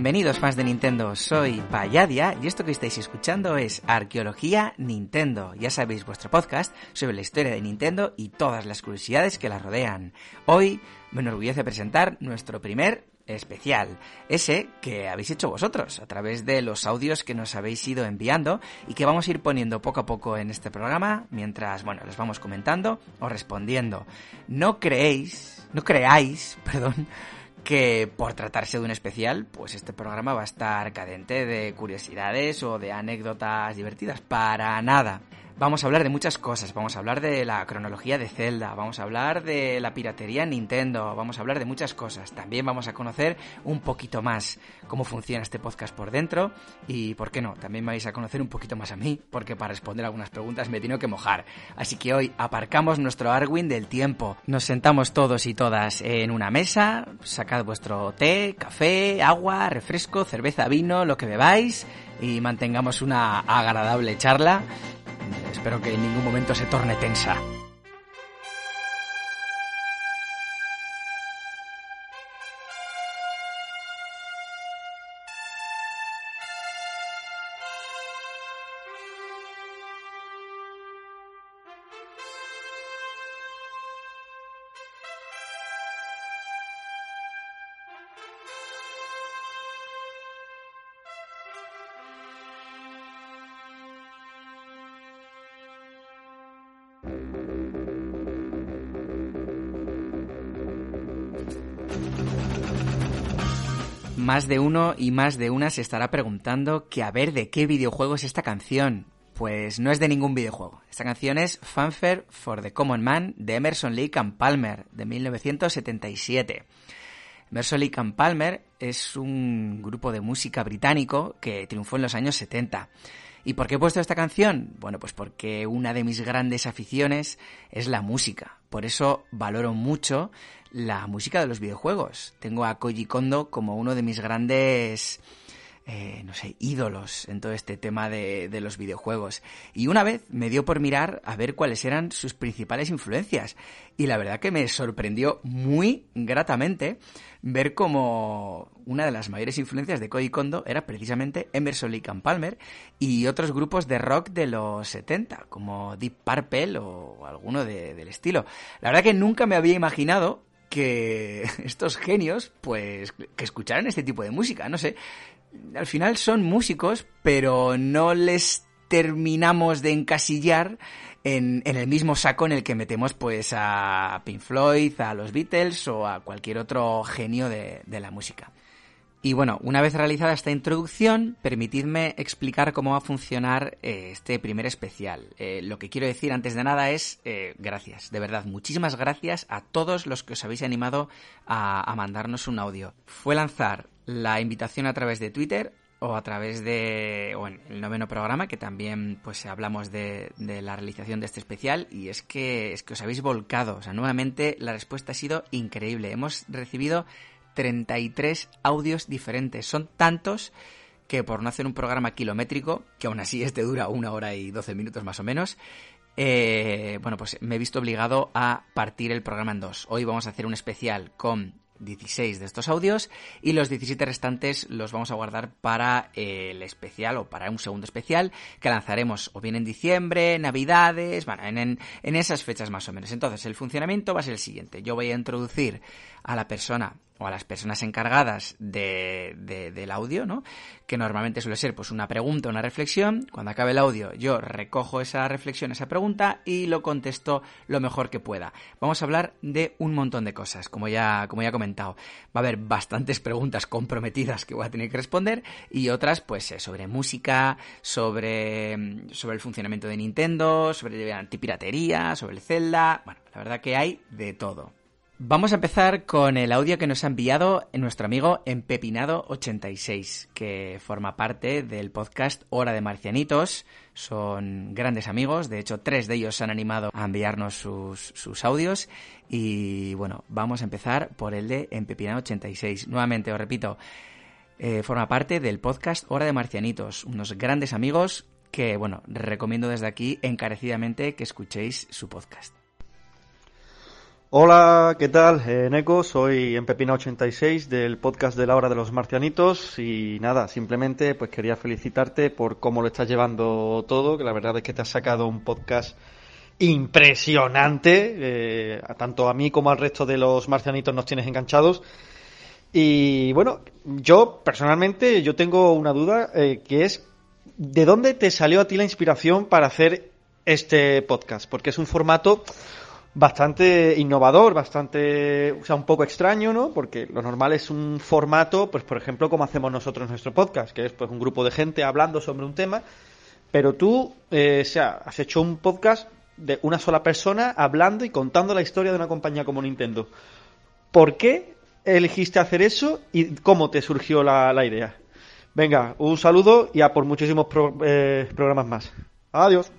Bienvenidos fans de Nintendo, soy Payadia y esto que estáis escuchando es Arqueología Nintendo. Ya sabéis, vuestro podcast sobre la historia de Nintendo y todas las curiosidades que la rodean. Hoy me enorgullece presentar nuestro primer especial, ese que habéis hecho vosotros a través de los audios que nos habéis ido enviando y que vamos a ir poniendo poco a poco en este programa mientras, bueno, les vamos comentando o respondiendo. No creéis, no creáis, perdón, que por tratarse de un especial, pues este programa va a estar cadente de curiosidades o de anécdotas divertidas. Para nada. Vamos a hablar de muchas cosas, vamos a hablar de la cronología de Zelda, vamos a hablar de la piratería en Nintendo, vamos a hablar de muchas cosas. También vamos a conocer un poquito más cómo funciona este podcast por dentro y, ¿por qué no? También vais a conocer un poquito más a mí, porque para responder algunas preguntas me he tenido que mojar. Así que hoy aparcamos nuestro Arwin del tiempo. Nos sentamos todos y todas en una mesa, sacad vuestro té, café, agua, refresco, cerveza, vino, lo que bebáis y mantengamos una agradable charla Espero que en ningún momento se torne tensa. Más de uno y más de una se estará preguntando que a ver de qué videojuego es esta canción. Pues no es de ningún videojuego. Esta canción es Fanfare for the Common Man de Emerson Lake and Palmer de 1977. Emerson Lake and Palmer es un grupo de música británico que triunfó en los años 70. ¿Y por qué he puesto esta canción? Bueno, pues porque una de mis grandes aficiones es la música. Por eso valoro mucho la música de los videojuegos. Tengo a Koji Kondo como uno de mis grandes, eh, no sé, ídolos en todo este tema de, los videojuegos. Y una vez me dio por mirar a ver cuáles eran sus principales influencias. Y la verdad que me sorprendió muy gratamente ver como una de las mayores influencias de Koji Kondo era precisamente Emerson Lake and Palmer y otros grupos de rock de los 70, como Deep Purple o alguno de, del estilo. La verdad que nunca me había imaginado que estos genios, pues, que escucharan este tipo de música, no sé. Al final son músicos, pero no les terminamos de encasillar en, el mismo saco en el que metemos pues a Pink Floyd, a los Beatles o a cualquier otro genio de, la música. Y bueno, una vez realizada esta introducción, permitidme explicar cómo va a funcionar eh, este primer especial. Eh, lo que quiero decir antes de nada es eh, gracias, de verdad, muchísimas gracias a todos los que os habéis animado a mandarnos un audio. Fue lanzar la invitación a través de Twitter o a través de o en el noveno programa que también pues hablamos de, la realización de este especial y es que es que os habéis volcado o sea nuevamente la respuesta ha sido increíble hemos recibido 33 audios diferentes. Son tantos que por no hacer un programa kilométrico, que aún así este dura una hora y 12 minutos más o menos, eh, bueno, pues me he visto obligado a partir el programa en dos. Hoy vamos a hacer un especial con 16 de estos audios y los 17 restantes los vamos a guardar para el especial o para un segundo especial que lanzaremos o bien en diciembre, navidades, bueno, en, en, en esas fechas más o menos. Entonces el funcionamiento va a ser el siguiente. Yo voy a introducir a la persona o a las personas encargadas de, de, del audio, ¿no? Que normalmente suele ser pues una pregunta, una reflexión. Cuando acabe el audio yo recojo esa reflexión, esa pregunta y lo contesto lo mejor que pueda. Vamos a hablar de un montón de cosas, como ya, como ya he comentado. Va a haber bastantes preguntas comprometidas que voy a tener que responder y otras pues sobre música, sobre, sobre el funcionamiento de Nintendo, sobre antipiratería, sobre el Zelda. Bueno, la verdad que hay de todo. Vamos a empezar con el audio que nos ha enviado nuestro amigo Empepinado86, que forma parte del podcast Hora de Marcianitos. Son grandes amigos, de hecho tres de ellos se han animado a enviarnos sus, sus audios. Y bueno, vamos a empezar por el de Empepinado86. Nuevamente os repito, eh, forma parte del podcast Hora de Marcianitos, unos grandes amigos que, bueno, recomiendo desde aquí encarecidamente que escuchéis su podcast. Hola, ¿qué tal? Eh, Neko, soy Empepina86 del podcast de la hora de los marcianitos y nada, simplemente pues quería felicitarte por cómo lo estás llevando todo, que la verdad es que te has sacado un podcast impresionante, eh, tanto a mí como al resto de los marcianitos nos tienes enganchados. Y bueno, yo personalmente yo tengo una duda eh, que es ¿de dónde te salió a ti la inspiración para hacer este podcast? Porque es un formato bastante innovador, bastante, o sea, un poco extraño, ¿no? Porque lo normal es un formato, pues por ejemplo, como hacemos nosotros nuestro podcast, que es pues un grupo de gente hablando sobre un tema, pero tú, eh, o sea, has hecho un podcast de una sola persona hablando y contando la historia de una compañía como Nintendo. ¿Por qué elegiste hacer eso y cómo te surgió la, idea? Venga, un saludo y a por muchísimos eh, programas más. Adiós.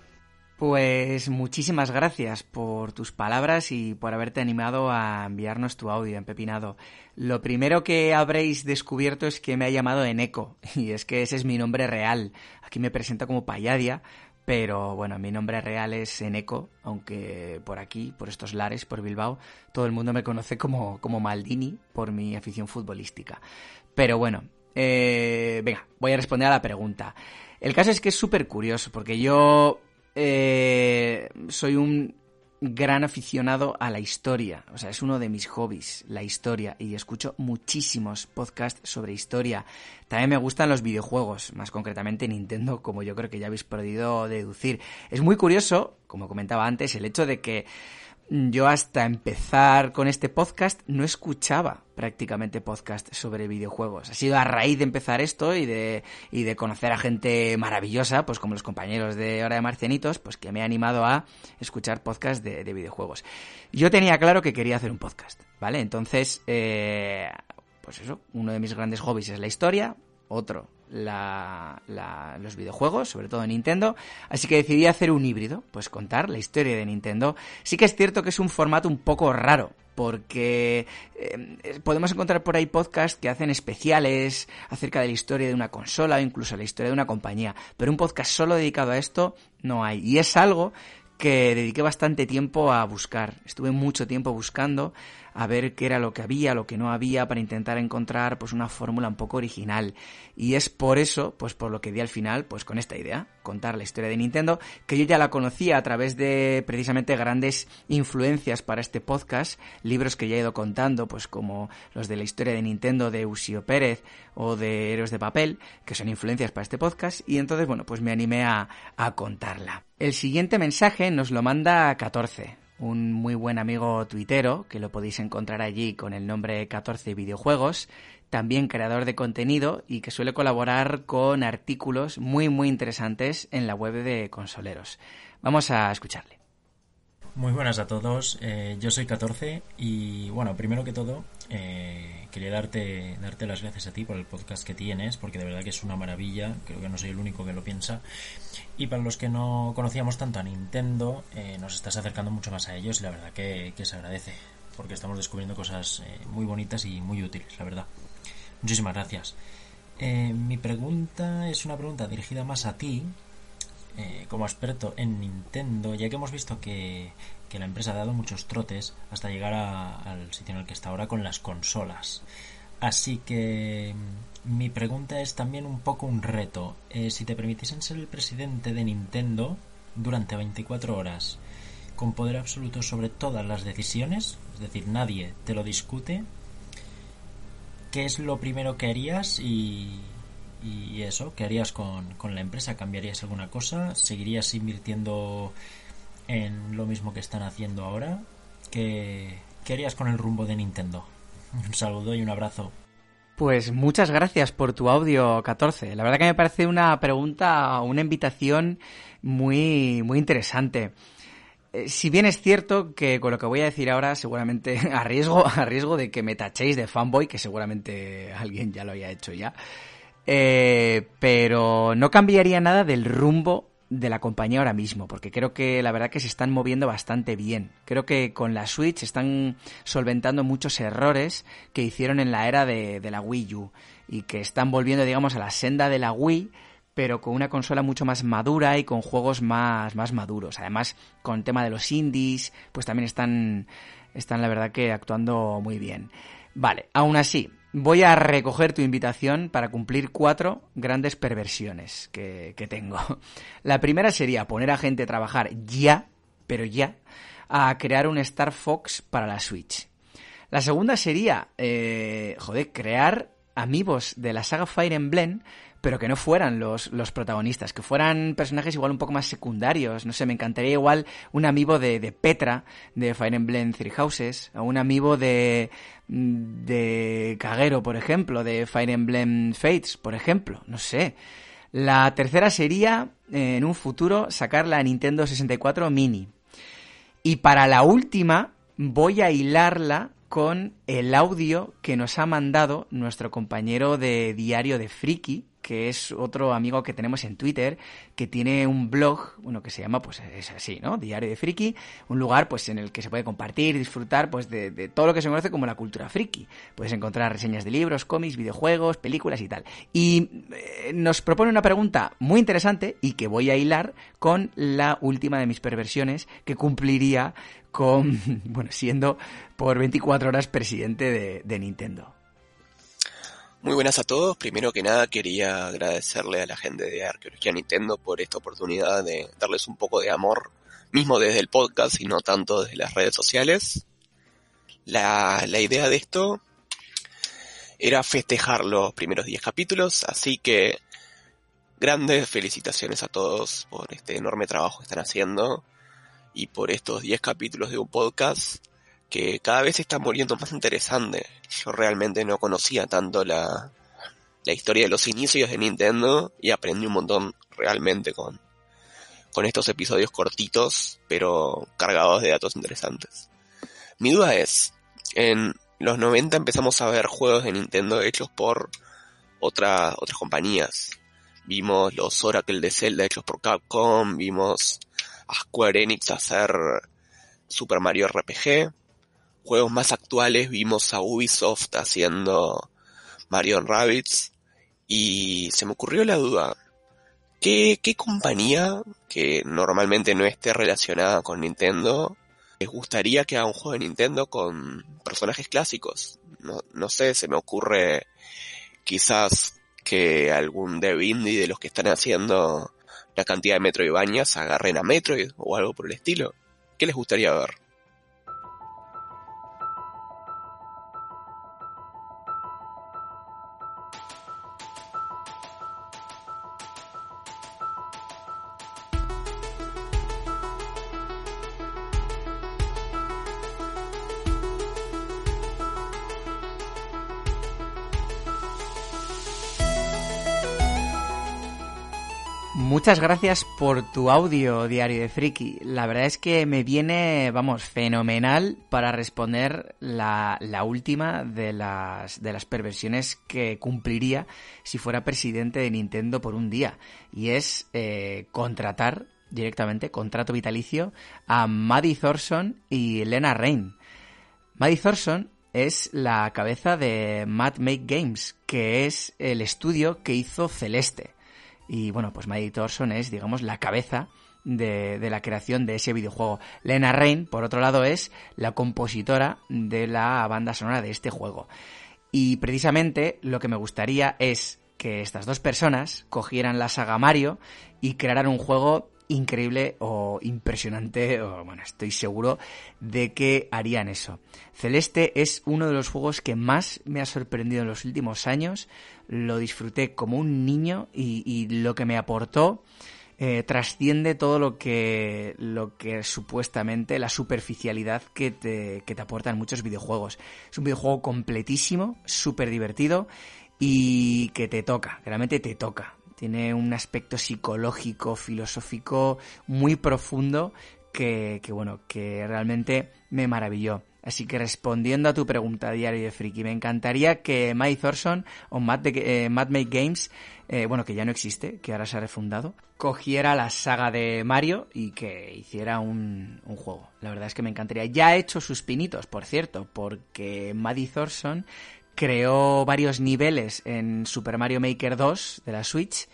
Pues muchísimas gracias por tus palabras y por haberte animado a enviarnos tu audio, Empepinado. Lo primero que habréis descubierto es que me ha llamado Eneco, y es que ese es mi nombre real. Aquí me presento como Payadia, pero bueno, mi nombre real es Eneco, aunque por aquí, por estos lares, por Bilbao, todo el mundo me conoce como, como Maldini por mi afición futbolística. Pero bueno, eh, venga, voy a responder a la pregunta. El caso es que es súper curioso, porque yo eh, soy un gran aficionado a la historia, o sea, es uno de mis hobbies, la historia, y escucho muchísimos podcasts sobre historia. También me gustan los videojuegos, más concretamente Nintendo, como yo creo que ya habéis podido deducir. Es muy curioso, como comentaba antes, el hecho de que yo hasta empezar con este podcast no escuchaba prácticamente podcast sobre videojuegos. Ha sido a raíz de empezar esto y de, y de conocer a gente maravillosa, pues como los compañeros de Hora de Marcianitos, pues que me ha animado a escuchar podcast de, videojuegos. Yo tenía claro que quería hacer un podcast, ¿vale? Entonces, eh, pues eso, uno de mis grandes hobbies es la historia, otro la, los videojuegos, sobre todo Nintendo, así que decidí hacer un híbrido, pues contar la historia de Nintendo. Sí que es cierto que es un formato un poco raro, porque eh, podemos encontrar por ahí podcasts que hacen especiales acerca de la historia de una consola o incluso la historia de una compañía, pero un podcast solo dedicado a esto no hay. Y es algo que dediqué bastante tiempo a buscar. Estuve mucho tiempo buscando a ver qué era lo que había, lo que no había, para intentar encontrar pues una fórmula un poco original. Y es por eso, pues por lo que di al final, pues con esta idea, contar la historia de Nintendo, que yo ya la conocía a través de precisamente grandes influencias para este podcast, libros que ya he ido contando, pues como los de la historia de Nintendo de Usio Pérez o de Héroes de Papel, que son influencias para este podcast, y entonces, bueno, pues me animé a, a contarla. El siguiente mensaje nos lo manda 14, un muy buen amigo tuitero, que lo podéis encontrar allí con el nombre 14 videojuegos, también creador de contenido y que suele colaborar con artículos muy muy interesantes en la web de Consoleros. Vamos a escucharle. Muy buenas a todos, eh, yo soy 14 y bueno, primero que todo eh, quería darte, darte las gracias a ti por el podcast que tienes, porque de verdad que es una maravilla, creo que no soy el único que lo piensa. Y para los que no conocíamos tanto a Nintendo, eh, nos estás acercando mucho más a ellos y la verdad que, se agradece, porque estamos descubriendo cosas muy bonitas y muy útiles, la verdad. Muchísimas gracias. mi pregunta es una pregunta dirigida más a ti, eh, como experto en Nintendo, ya que hemos visto que, la empresa ha dado muchos trotes hasta llegar al sitio en el que está ahora con las consolas. Así que mm, mi pregunta es también un poco un reto. Eh, si te permitiesen ser el presidente de Nintendo durante 24 horas, con poder absoluto sobre todas las decisiones, es decir, nadie te lo discute, ¿qué es lo primero que harías y, y eso, ¿qué harías con, con la empresa? ¿Cambiarías alguna cosa? ¿Seguirías invirtiendo en lo mismo que están haciendo ahora? ¿Qué, qué harías con el rumbo de Nintendo? Un saludo y un abrazo. Pues muchas gracias por tu audio 14. La verdad que me parece una pregunta, una invitación muy, muy interesante. Eh, si bien es cierto que con lo que voy a decir ahora, seguramente a riesgo, a riesgo de que me tachéis de fanboy, que seguramente alguien ya lo haya hecho ya, eh, pero no cambiaría nada del rumbo de la compañía ahora mismo, porque creo que la verdad que se están moviendo bastante bien. Creo que con la Switch están solventando muchos errores que hicieron en la era de, de la Wii U y que están volviendo, digamos, a la senda de la Wii pero con una consola mucho más madura y con juegos más, más maduros. Además, con el tema de los indies, pues también están, están la verdad que actuando muy bien. Vale, aún así, voy a recoger tu invitación para cumplir cuatro grandes perversiones que, tengo. La primera sería poner a gente a trabajar ya, pero ya, a crear un Star Fox para la Switch. La segunda sería, eh, joder, crear amigos de la saga Fire Emblem pero que no fueran los, los protagonistas, que fueran personajes igual un poco más secundarios. No sé, me encantaría igual un amigo de, de Petra, de Fire Emblem Three Houses, o un amigo de, de Kagero, por ejemplo, de Fire Emblem Fates, por ejemplo, no sé. La tercera sería, eh, en un futuro, sacar la Nintendo 64 Mini. Y para la última, voy a hilarla con el audio que nos ha mandado nuestro compañero de Diario de Friki, que es otro amigo que tenemos en Twitter, que tiene un blog, bueno, que se llama, pues es así, ¿no? Diario de Friki, un lugar, pues, en el que se puede compartir, disfrutar, pues, de, todo lo que se conoce como la cultura friki. Puedes encontrar reseñas de libros, cómics, videojuegos, películas y tal. Y eh, nos propone una pregunta muy interesante y que voy a hilar con la última de mis perversiones que cumpliría con, bueno, siendo por 24 horas presidente de, de Nintendo. Muy buenas a todos. Primero que nada quería agradecerle a la gente de Arqueología Nintendo por esta oportunidad de darles un poco de amor, mismo desde el podcast y no tanto desde las redes sociales. La, la idea de esto era festejar los primeros 10 capítulos, así que grandes felicitaciones a todos por este enorme trabajo que están haciendo y por estos 10 capítulos de un podcast que cada vez se está volviendo más interesante. Yo realmente no conocía tanto la, la historia de los inicios de Nintendo y aprendí un montón realmente con, con estos episodios cortitos, pero cargados de datos interesantes. Mi duda es, en los 90 empezamos a ver juegos de Nintendo hechos por otra, otras compañías. Vimos los Oracle de Zelda hechos por Capcom, vimos a Square Enix hacer Super Mario RPG, juegos más actuales vimos a Ubisoft haciendo Mario Rabbids y se me ocurrió la duda, ¿qué, ¿qué compañía que normalmente no esté relacionada con Nintendo les gustaría que haga un juego de Nintendo con personajes clásicos? No, no sé, se me ocurre quizás que algún dev indie de los que están haciendo la cantidad de Metroidvanias agarren a Metroid o algo por el estilo. ¿Qué les gustaría ver? Muchas gracias por tu audio, Diario de Friki. La verdad es que me viene, vamos, fenomenal para responder la, la última de las, de las perversiones que cumpliría si fuera presidente de Nintendo por un día. Y es eh, contratar directamente, contrato vitalicio, a Maddie Thorson y Lena Rain. Maddie Thorson es la cabeza de Mad Make Games, que es el estudio que hizo Celeste. Y bueno, pues Maddie Thorson es, digamos, la cabeza de, de, la creación de ese videojuego. Lena Rain, por otro lado, es la compositora de la banda sonora de este juego. Y precisamente lo que me gustaría es que estas dos personas cogieran la saga Mario y crearan un juego increíble o impresionante, o bueno, estoy seguro de que harían eso. Celeste es uno de los juegos que más me ha sorprendido en los últimos años, lo disfruté como un niño y, lo que me aportó eh, trasciende todo lo que, lo que supuestamente la superficialidad que te, que te aportan muchos videojuegos. Es un videojuego completísimo, súper divertido y que te toca, realmente te toca. Tiene un aspecto psicológico, filosófico muy profundo que, que bueno, que realmente me maravilló. Así que respondiendo a tu pregunta, Diario de Friki, me encantaría que Mike Thorson o Matt, de, eh, Matt Games, eh, bueno, que ya no existe, que ahora se ha refundado, cogiera la saga de Mario y que hiciera un, un, juego. La verdad es que me encantaría. Ya ha hecho sus pinitos, por cierto, porque Maddie Thorson creó varios niveles en Super Mario Maker 2 de la Switch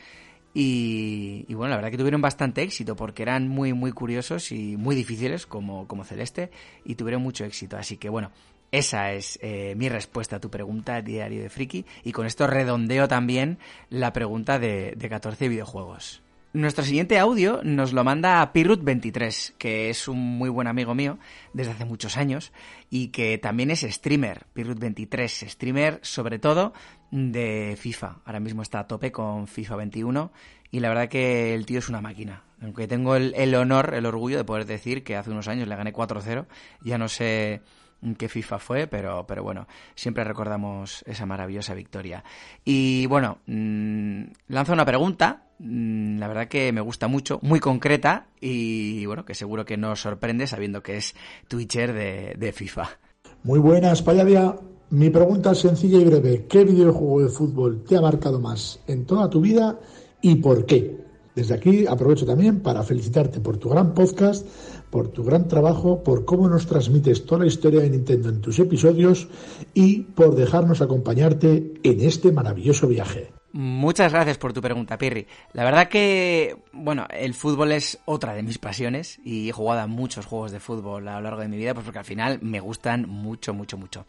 Y, bueno, la verdad que tuvieron bastante éxito porque eran muy, muy curiosos y muy difíciles como, como Celeste y tuvieron mucho éxito. Así que bueno, esa es eh, mi respuesta a tu pregunta, Diario de Friki. Y con esto redondeo también la pregunta de, de 14 videojuegos. Nuestro siguiente audio nos lo manda a Pirut23, que es un muy buen amigo mío desde hace muchos años y que también es streamer. Pirut23, streamer sobre todo de FIFA. Ahora mismo está a tope con FIFA 21 y la verdad que el tío es una máquina. Aunque tengo el honor, el orgullo de poder decir que hace unos años le gané 4-0, ya no sé qué FIFA fue, pero, pero bueno, siempre recordamos esa maravillosa victoria. Y bueno, mmm, lanzo una pregunta, mmm, la verdad que me gusta mucho, muy concreta y bueno, que seguro que nos sorprende sabiendo que es Twitcher de, de FIFA. Muy buenas, Payadia. Mi pregunta es sencilla y breve. ¿Qué videojuego de fútbol te ha marcado más en toda tu vida y por qué? Desde aquí aprovecho también para felicitarte por tu gran podcast por tu gran trabajo, por cómo nos transmites toda la historia de Nintendo en tus episodios y por dejarnos acompañarte en este maravilloso viaje. Muchas gracias por tu pregunta, Pirri. La verdad que, bueno, el fútbol es otra de mis pasiones y he jugado a muchos juegos de fútbol a lo largo de mi vida, pues porque al final me gustan mucho, mucho, mucho.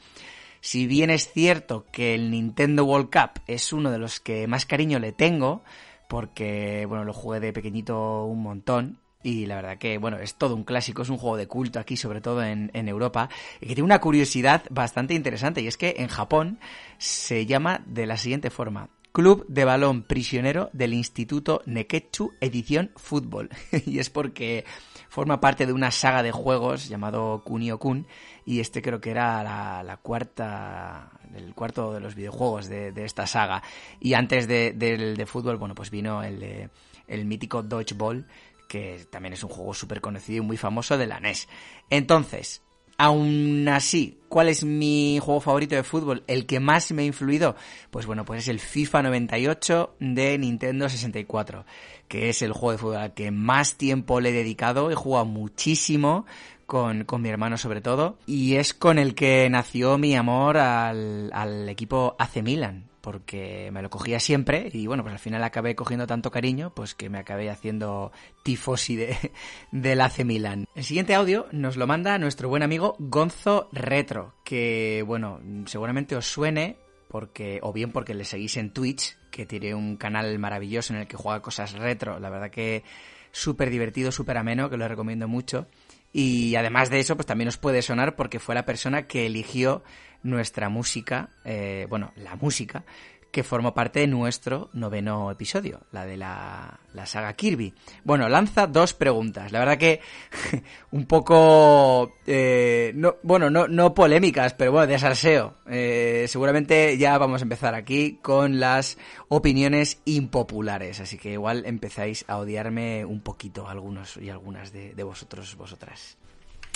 Si bien es cierto que el Nintendo World Cup es uno de los que más cariño le tengo, porque, bueno, lo jugué de pequeñito un montón, y la verdad que, bueno, es todo un clásico, es un juego de culto aquí, sobre todo en, Europa, y que tiene una curiosidad bastante interesante, y es que en Japón se llama de la siguiente forma. Club de Balón Prisionero del Instituto Neketsu Edición Fútbol. y es porque forma parte de una saga de juegos llamado Kunio-kun, y este creo que era la, cuarta, el cuarto de los videojuegos de, esta saga. Y antes de, del de fútbol, bueno, pues vino el, el mítico Dodgeball, que también es un juego súper conocido y muy famoso de la NES. Entonces, aún así, ¿cuál es mi juego favorito de fútbol? El que más me ha influido, pues bueno, pues es el FIFA 98 de Nintendo 64, que es el juego de fútbol al que más tiempo le he dedicado, he jugado muchísimo, con, con, mi hermano sobre todo, y es con el que nació mi amor al, al equipo AC Milan, porque me lo cogía siempre y bueno, pues al final acabé cogiendo tanto cariño, pues que me acabé haciendo tifosi de, del AC Milan. El siguiente audio nos lo manda nuestro buen amigo Gonzo Retro, que bueno, seguramente os suene porque o bien porque le seguís en Twitch, que tiene un canal maravilloso en el que juega cosas retro, la verdad que súper divertido, súper ameno, que lo recomiendo mucho. Y además de eso, pues también os puede sonar porque fue la persona que eligió nuestra música, eh, bueno, la música que formó parte de nuestro noveno episodio, la de la, la, saga Kirby. Bueno, lanza dos preguntas. La verdad que un poco, eh, no, bueno, no, no polémicas, pero bueno, de salseo. Eh, seguramente ya vamos a empezar aquí con las opiniones impopulares, así que igual empezáis a odiarme un poquito algunos y algunas de, de vosotros, vosotras.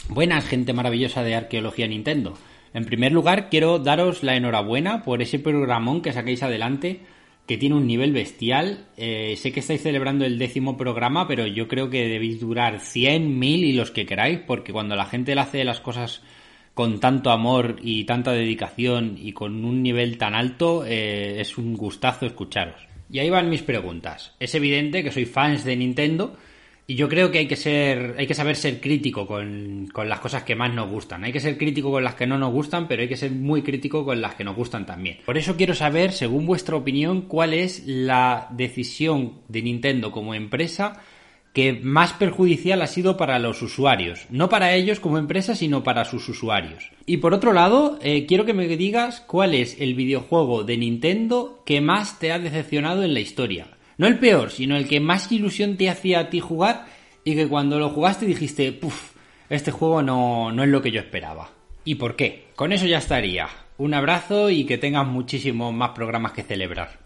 Buenas, gente maravillosa de Arqueología Nintendo. En primer lugar, quiero daros la enhorabuena por ese programón que saquéis adelante, que tiene un nivel bestial. Eh, sé que estáis celebrando el décimo programa, pero yo creo que debéis durar 100, 1000 y los que queráis, porque cuando la gente hace las cosas con tanto amor y tanta dedicación y con un nivel tan alto, eh, es un gustazo escucharos. Y ahí van mis preguntas. Es evidente que soy fans de Nintendo y yo creo que hay que ser, hay que saber ser crítico con, con, las cosas que más nos gustan. Hay que ser crítico con las que no nos gustan, pero hay que ser muy crítico con las que nos gustan también. Por eso quiero saber, según vuestra opinión, cuál es la decisión de Nintendo como empresa que más perjudicial ha sido para los usuarios. No para ellos como empresa, sino para sus usuarios. Y por otro lado, eh, quiero que me digas cuál es el videojuego de Nintendo que más te ha decepcionado en la historia. No el peor, sino el que más ilusión te hacía a ti jugar y que cuando lo jugaste dijiste, puff, este juego no, no es lo que yo esperaba. ¿Y por qué? Con eso ya estaría. Un abrazo y que tengas muchísimos más programas que celebrar.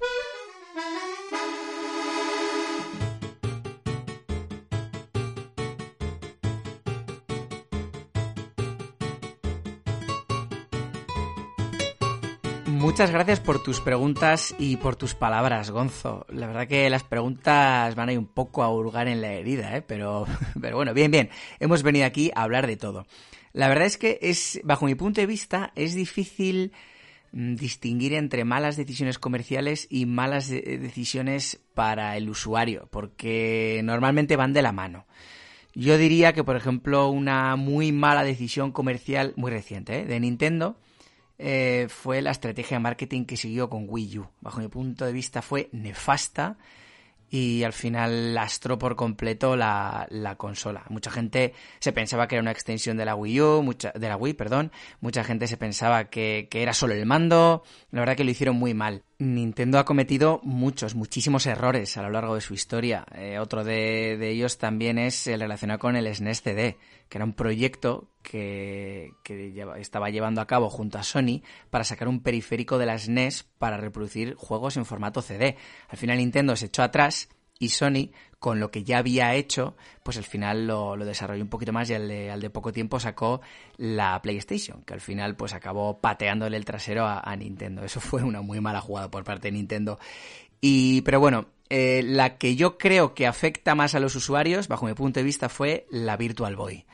Muchas gracias por tus preguntas y por tus palabras, Gonzo. La verdad que las preguntas van a ir un poco a hurgar en la herida, ¿eh? pero, pero bueno, bien, bien. Hemos venido aquí a hablar de todo. La verdad es que es, bajo mi punto de vista, es difícil mm, distinguir entre malas decisiones comerciales y malas decisiones para el usuario, porque normalmente van de la mano. Yo diría que, por ejemplo, una muy mala decisión comercial, muy reciente, ¿eh? de Nintendo, eh, fue la estrategia de marketing que siguió con Wii U. Bajo mi punto de vista fue nefasta y al final lastró por completo la, la, consola. Mucha gente se pensaba que era una extensión de la Wii U, mucha, de la Wii, perdón. Mucha gente se pensaba que, era solo el mando. La verdad que lo hicieron muy mal. Nintendo ha cometido muchos, muchísimos errores a lo largo de su historia. Eh, otro de, de, ellos también es el relacionado con el SNES CD, que era un proyecto que, que estaba llevando a cabo junto a Sony para sacar un periférico de la SNES para reproducir juegos en formato CD. Al final Nintendo se echó atrás y Sony, con lo que ya había hecho, pues al final lo, lo desarrolló un poquito más y al de, al de, poco tiempo sacó la PlayStation, que al final pues acabó pateándole el trasero a, a Nintendo. Eso fue una muy mala jugada por parte de Nintendo. Y, pero bueno, eh, la que yo creo que afecta más a los usuarios, bajo mi punto de vista, fue la Virtual Boy.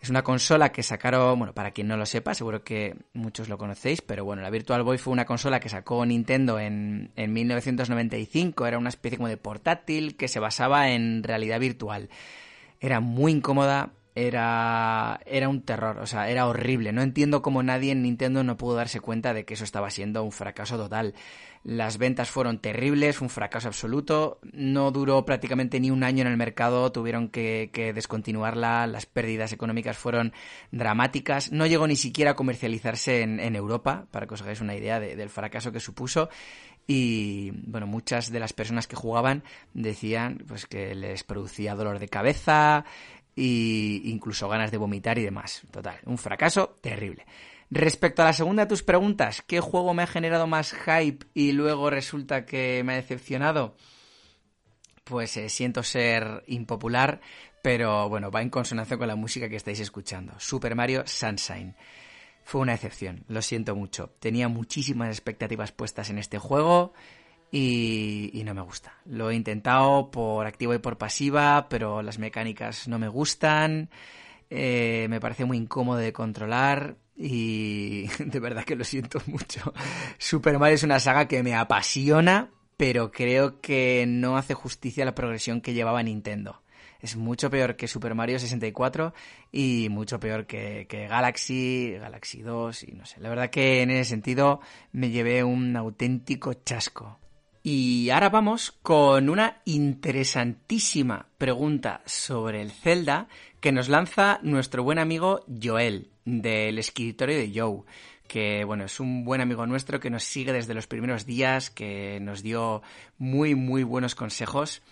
Es una consola que sacaron, bueno, para quien no lo sepa, seguro que muchos lo conocéis, pero bueno, la Virtual Boy fue una consola que sacó Nintendo en, en 1995, era una especie como de portátil que se basaba en realidad virtual. Era muy incómoda, era, era un terror, o sea, era horrible. No entiendo cómo nadie en Nintendo no pudo darse cuenta de que eso estaba siendo un fracaso total. Las ventas fueron terribles, un fracaso absoluto. No duró prácticamente ni un año en el mercado, tuvieron que, que descontinuarla, las pérdidas económicas fueron dramáticas. No llegó ni siquiera a comercializarse en, en Europa, para que os hagáis una idea de, del fracaso que supuso y bueno, muchas de las personas que jugaban decían pues que les producía dolor de cabeza e incluso ganas de vomitar y demás. Total, un fracaso terrible. Respecto a la segunda de tus preguntas, ¿qué juego me ha generado más hype y luego resulta que me ha decepcionado? Pues eh, siento ser impopular, pero bueno, va en consonancia con la música que estáis escuchando. Super Mario Sunshine. Fue una excepción, lo siento mucho. Tenía muchísimas expectativas puestas en este juego y, y, no me gusta. Lo he intentado por activo y por pasiva, pero las mecánicas no me gustan. Eh, me parece muy incómodo de controlar y de verdad que lo siento mucho. Super Mario es una saga que me apasiona, pero creo que no hace justicia a la progresión que llevaba Nintendo es mucho peor que Super Mario 64 y mucho peor que, que, Galaxy, Galaxy 2 y no sé. La verdad que en ese sentido me llevé un auténtico chasco. Y ahora vamos con una interesantísima pregunta sobre el Zelda que nos lanza nuestro buen amigo Joel del escritorio de Joe que bueno, es un buen amigo nuestro que nos sigue desde los primeros días, que nos dio muy muy buenos consejos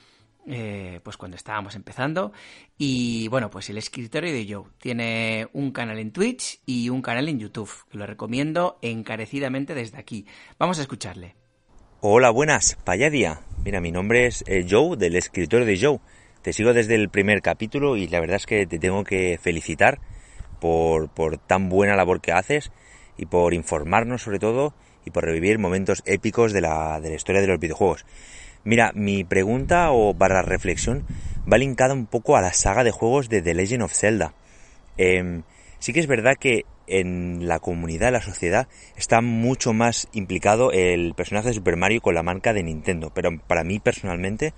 eh, pues cuando estábamos empezando. Y bueno, pues el escritorio de Joe tiene un canal en Twitch y un canal en YouTube, que lo recomiendo encarecidamente desde aquí. Vamos a escucharle. Hola, buenas, Payadia. Mira, mi nombre es eh, Joe, del escritorio de Joe. Te sigo desde el primer capítulo y la verdad es que te tengo que felicitar por, por tan buena labor que haces y por informarnos sobre todo y por revivir momentos épicos de la, de la historia de los videojuegos. Mira, mi pregunta o barra reflexión va linkada un poco a la saga de juegos de The Legend of Zelda. Eh, sí que es verdad que en la comunidad, la sociedad, está mucho más implicado el personaje de Super Mario con la marca de Nintendo. Pero para mí personalmente,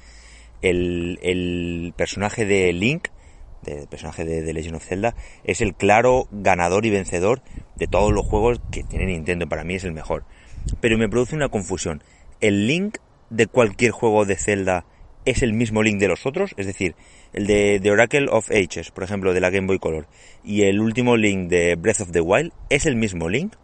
el, personaje de Link, el personaje de The Legend of Zelda, es el claro ganador y vencedor de todos los juegos que tiene Nintendo. Para mí es el mejor. Pero me produce una confusión. El Link de cualquier juego de Zelda es el mismo Link de los otros, es decir, el de The Oracle of Ages, por ejemplo, de la Game Boy Color, y el último Link de Breath of the Wild, ¿es el mismo Link?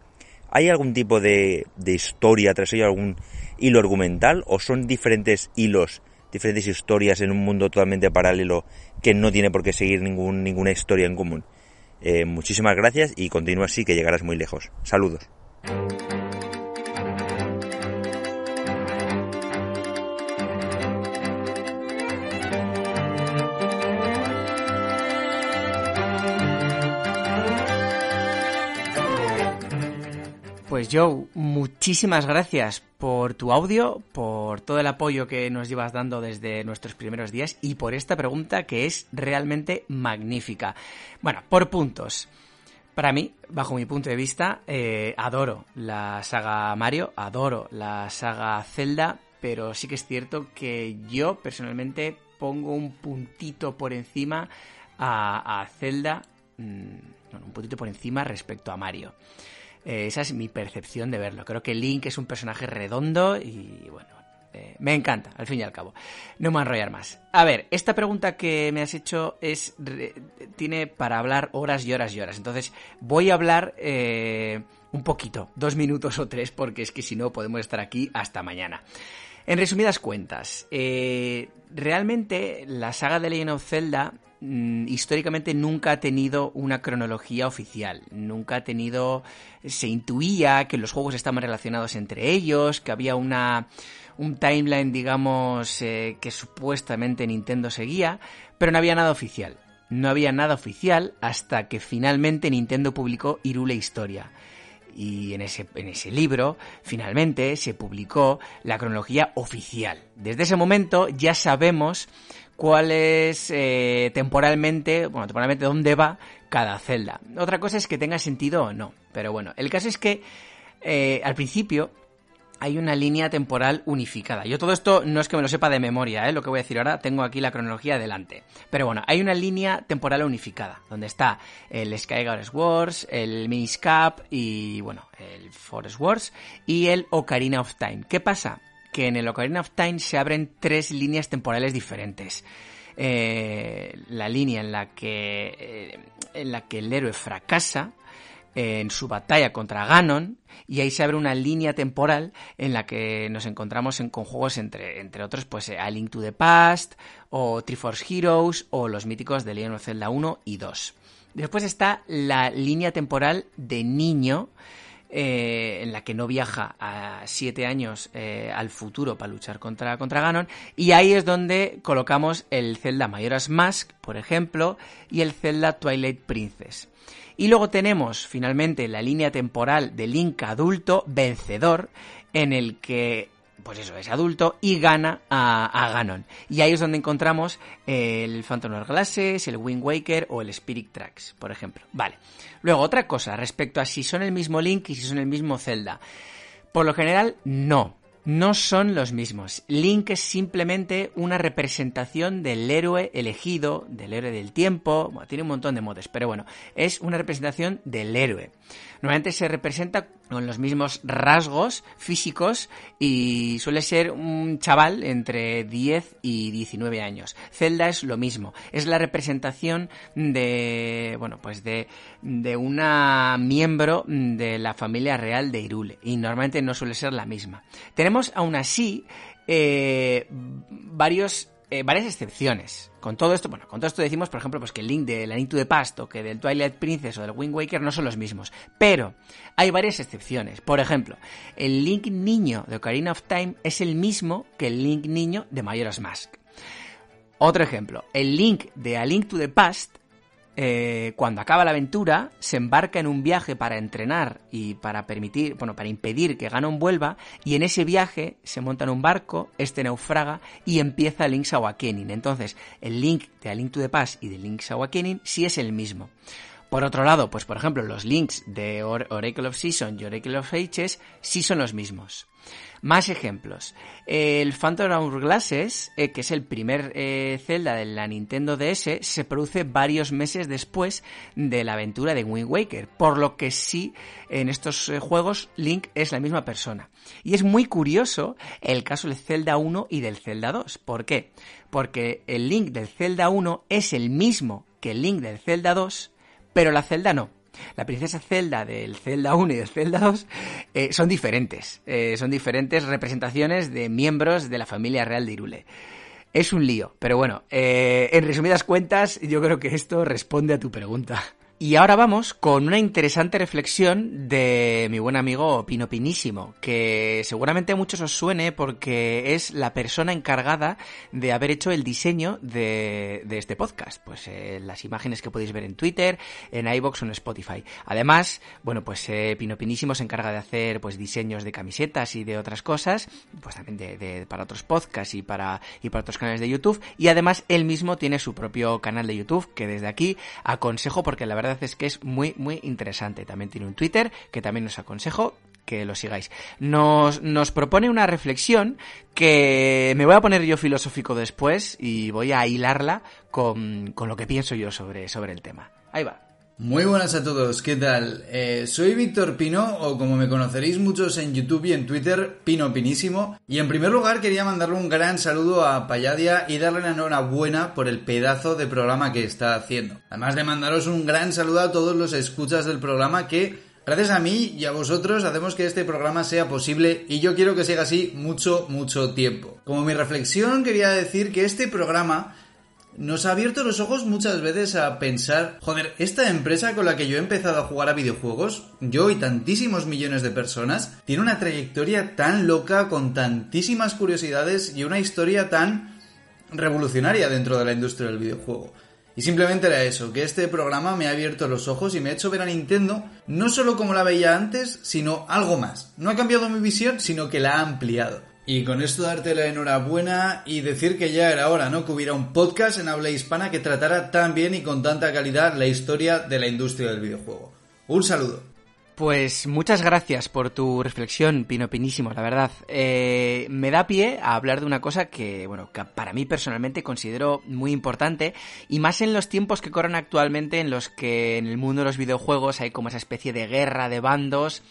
¿Hay algún tipo de, de historia tras ello, algún hilo argumental, o son diferentes hilos, diferentes historias en un mundo totalmente paralelo que no tiene por qué seguir ningún, ninguna historia en común? Eh, muchísimas gracias y continúa así que llegarás muy lejos. Saludos. Pues Joe, muchísimas gracias por tu audio, por todo el apoyo que nos llevas dando desde nuestros primeros días y por esta pregunta que es realmente magnífica. Bueno, por puntos. Para mí, bajo mi punto de vista, eh, adoro la saga Mario, adoro la saga Zelda, pero sí que es cierto que yo personalmente pongo un puntito por encima a, Zelda, mm, un puntito por encima respecto a Mario. Eh, esa es mi percepción de verlo. Creo que Link es un personaje redondo y bueno, eh, me encanta, al fin y al cabo. No me voy a enrollar más. A ver, esta pregunta que me has hecho es tiene para hablar horas y horas y horas. Entonces voy a hablar eh, un poquito, dos minutos o tres, porque es que si no podemos estar aquí hasta mañana. En resumidas cuentas, realmente la saga de Legend of Zelda históricamente nunca ha tenido una cronología oficial, nunca ha tenido, se intuía que los juegos estaban relacionados entre ellos, que había una, un timeline, digamos, eh, que supuestamente Nintendo seguía, pero no había nada oficial. No había nada oficial hasta que finalmente Nintendo publicó Irule Historia. Y en ese, en ese libro, finalmente, se publicó la cronología oficial. Desde ese momento ya sabemos cuál es eh, temporalmente, bueno, temporalmente dónde va cada celda. Otra cosa es que tenga sentido o no. Pero bueno, el caso es que eh, al principio hay una línea temporal unificada. Yo todo esto no es que me lo sepa de memoria, ¿eh? lo que voy a decir ahora, tengo aquí la cronología delante. Pero bueno, hay una línea temporal unificada, donde está el Skyward Wars, el Minis Cap y, bueno, el Forest Wars y el Ocarina of Time. ¿Qué pasa? Que en el Ocarina of Time se abren tres líneas temporales diferentes. Eh, la línea en la que eh, en la que el héroe fracasa en su batalla contra Ganon y ahí se abre una línea temporal en la que nos encontramos en, con juegos entre, entre otros pues A Link to the Past o Triforce Heroes o los míticos de Legend of Zelda 1 y 2. Después está la línea temporal de niño eh, en la que no viaja a siete años eh, al futuro para luchar contra, contra Ganon. Y ahí es donde colocamos el Zelda Majora's Mask, por ejemplo, y el Zelda Twilight Princess. Y luego tenemos finalmente la línea temporal de Link adulto vencedor, en el que pues eso, es adulto y gana a, Ganon. Y ahí es donde encontramos el Phantom Hourglasses, el Wind Waker o el Spirit Tracks, por ejemplo. Vale. Luego, otra cosa respecto a si son el mismo Link y si son el mismo Zelda. Por lo general, no no son los mismos. Link es simplemente una representación del héroe elegido, del héroe del tiempo, bueno, tiene un montón de modes, pero bueno, es una representación del héroe. Normalmente se representa con los mismos rasgos físicos y suele ser un chaval entre 10 y 19 años. Zelda es lo mismo, es la representación de, bueno, pues de, de una miembro de la familia real de Irule y normalmente no suele ser la misma. Tenemos aún así eh, varios eh, varias excepciones. Con todo esto, bueno, con todo esto decimos, por ejemplo, pues que el link de la Into de Pasto, que del Twilight Princess o del Wind Waker no son los mismos. Pero hay varias excepciones. Por ejemplo, el link niño de Ocarina of Time es el mismo que el link niño de Majora's Mask. Otro ejemplo, el link de A Link to the Past eh, cuando acaba la aventura, se embarca en un viaje para entrenar y para permitir, bueno, para impedir que Ganon vuelva, y en ese viaje se monta en un barco, este naufraga y empieza Link's Awakening. Entonces, el link de A Link to the Past y de Link's Awakening sí es el mismo. Por otro lado, pues por ejemplo, los links de Oracle of Season y Oracle of Ages sí son los mismos. Más ejemplos. El Phantom Hourglasses, eh, que es el primer eh, Zelda de la Nintendo DS, se produce varios meses después de la aventura de Wind Waker, por lo que sí, en estos eh, juegos Link es la misma persona. Y es muy curioso el caso del Zelda 1 y del Zelda 2. ¿Por qué? Porque el Link del Zelda 1 es el mismo que el Link del Zelda 2, pero la Zelda no la princesa Zelda del Zelda 1 y del Zelda 2 eh, son diferentes. Eh, son diferentes representaciones de miembros de la familia real de Irule. Es un lío, pero bueno, eh, en resumidas cuentas, yo creo que esto responde a tu pregunta. Y ahora vamos con una interesante reflexión de mi buen amigo Pino Pinísimo, que seguramente a muchos os suene porque es la persona encargada de haber hecho el diseño de, este podcast. Pues eh, las imágenes que podéis ver en Twitter, en iBox o en Spotify. Además, bueno, pues eh, Pino Pinísimo se encarga de hacer pues diseños de camisetas y de otras cosas, pues también de, para otros podcasts y para, y para otros canales de YouTube. Y además él mismo tiene su propio canal de YouTube que desde aquí aconsejo porque la verdad es que es muy, muy interesante. También tiene un Twitter que también os aconsejo que lo sigáis. Nos, nos propone una reflexión que me voy a poner yo filosófico después y voy a hilarla con, con lo que pienso yo sobre, sobre el tema. Ahí va. Muy buenas a todos, ¿qué tal? Eh, soy Víctor Pino, o como me conoceréis muchos en YouTube y en Twitter, Pino Pinísimo. Y en primer lugar quería mandarle un gran saludo a Payadia y darle la enhorabuena por el pedazo de programa que está haciendo. Además de mandaros un gran saludo a todos los escuchas del programa que, gracias a mí y a vosotros, hacemos que este programa sea posible y yo quiero que siga así mucho, mucho tiempo. Como mi reflexión quería decir que este programa nos ha abierto los ojos muchas veces a pensar, joder, esta empresa con la que yo he empezado a jugar a videojuegos, yo y tantísimos millones de personas, tiene una trayectoria tan loca, con tantísimas curiosidades y una historia tan revolucionaria dentro de la industria del videojuego. Y simplemente era eso, que este programa me ha abierto los ojos y me ha hecho ver a Nintendo no solo como la veía antes, sino algo más. No ha cambiado mi visión, sino que la ha ampliado. Y con esto darte la enhorabuena y decir que ya era hora, ¿no? Que hubiera un podcast en habla hispana que tratara tan bien y con tanta calidad la historia de la industria del videojuego. Un saludo. Pues muchas gracias por tu reflexión, Pino Pinísimo, la verdad. Eh, me da pie a hablar de una cosa que, bueno, que para mí personalmente considero muy importante, y más en los tiempos que corren actualmente en los que en el mundo de los videojuegos hay como esa especie de guerra de bandos,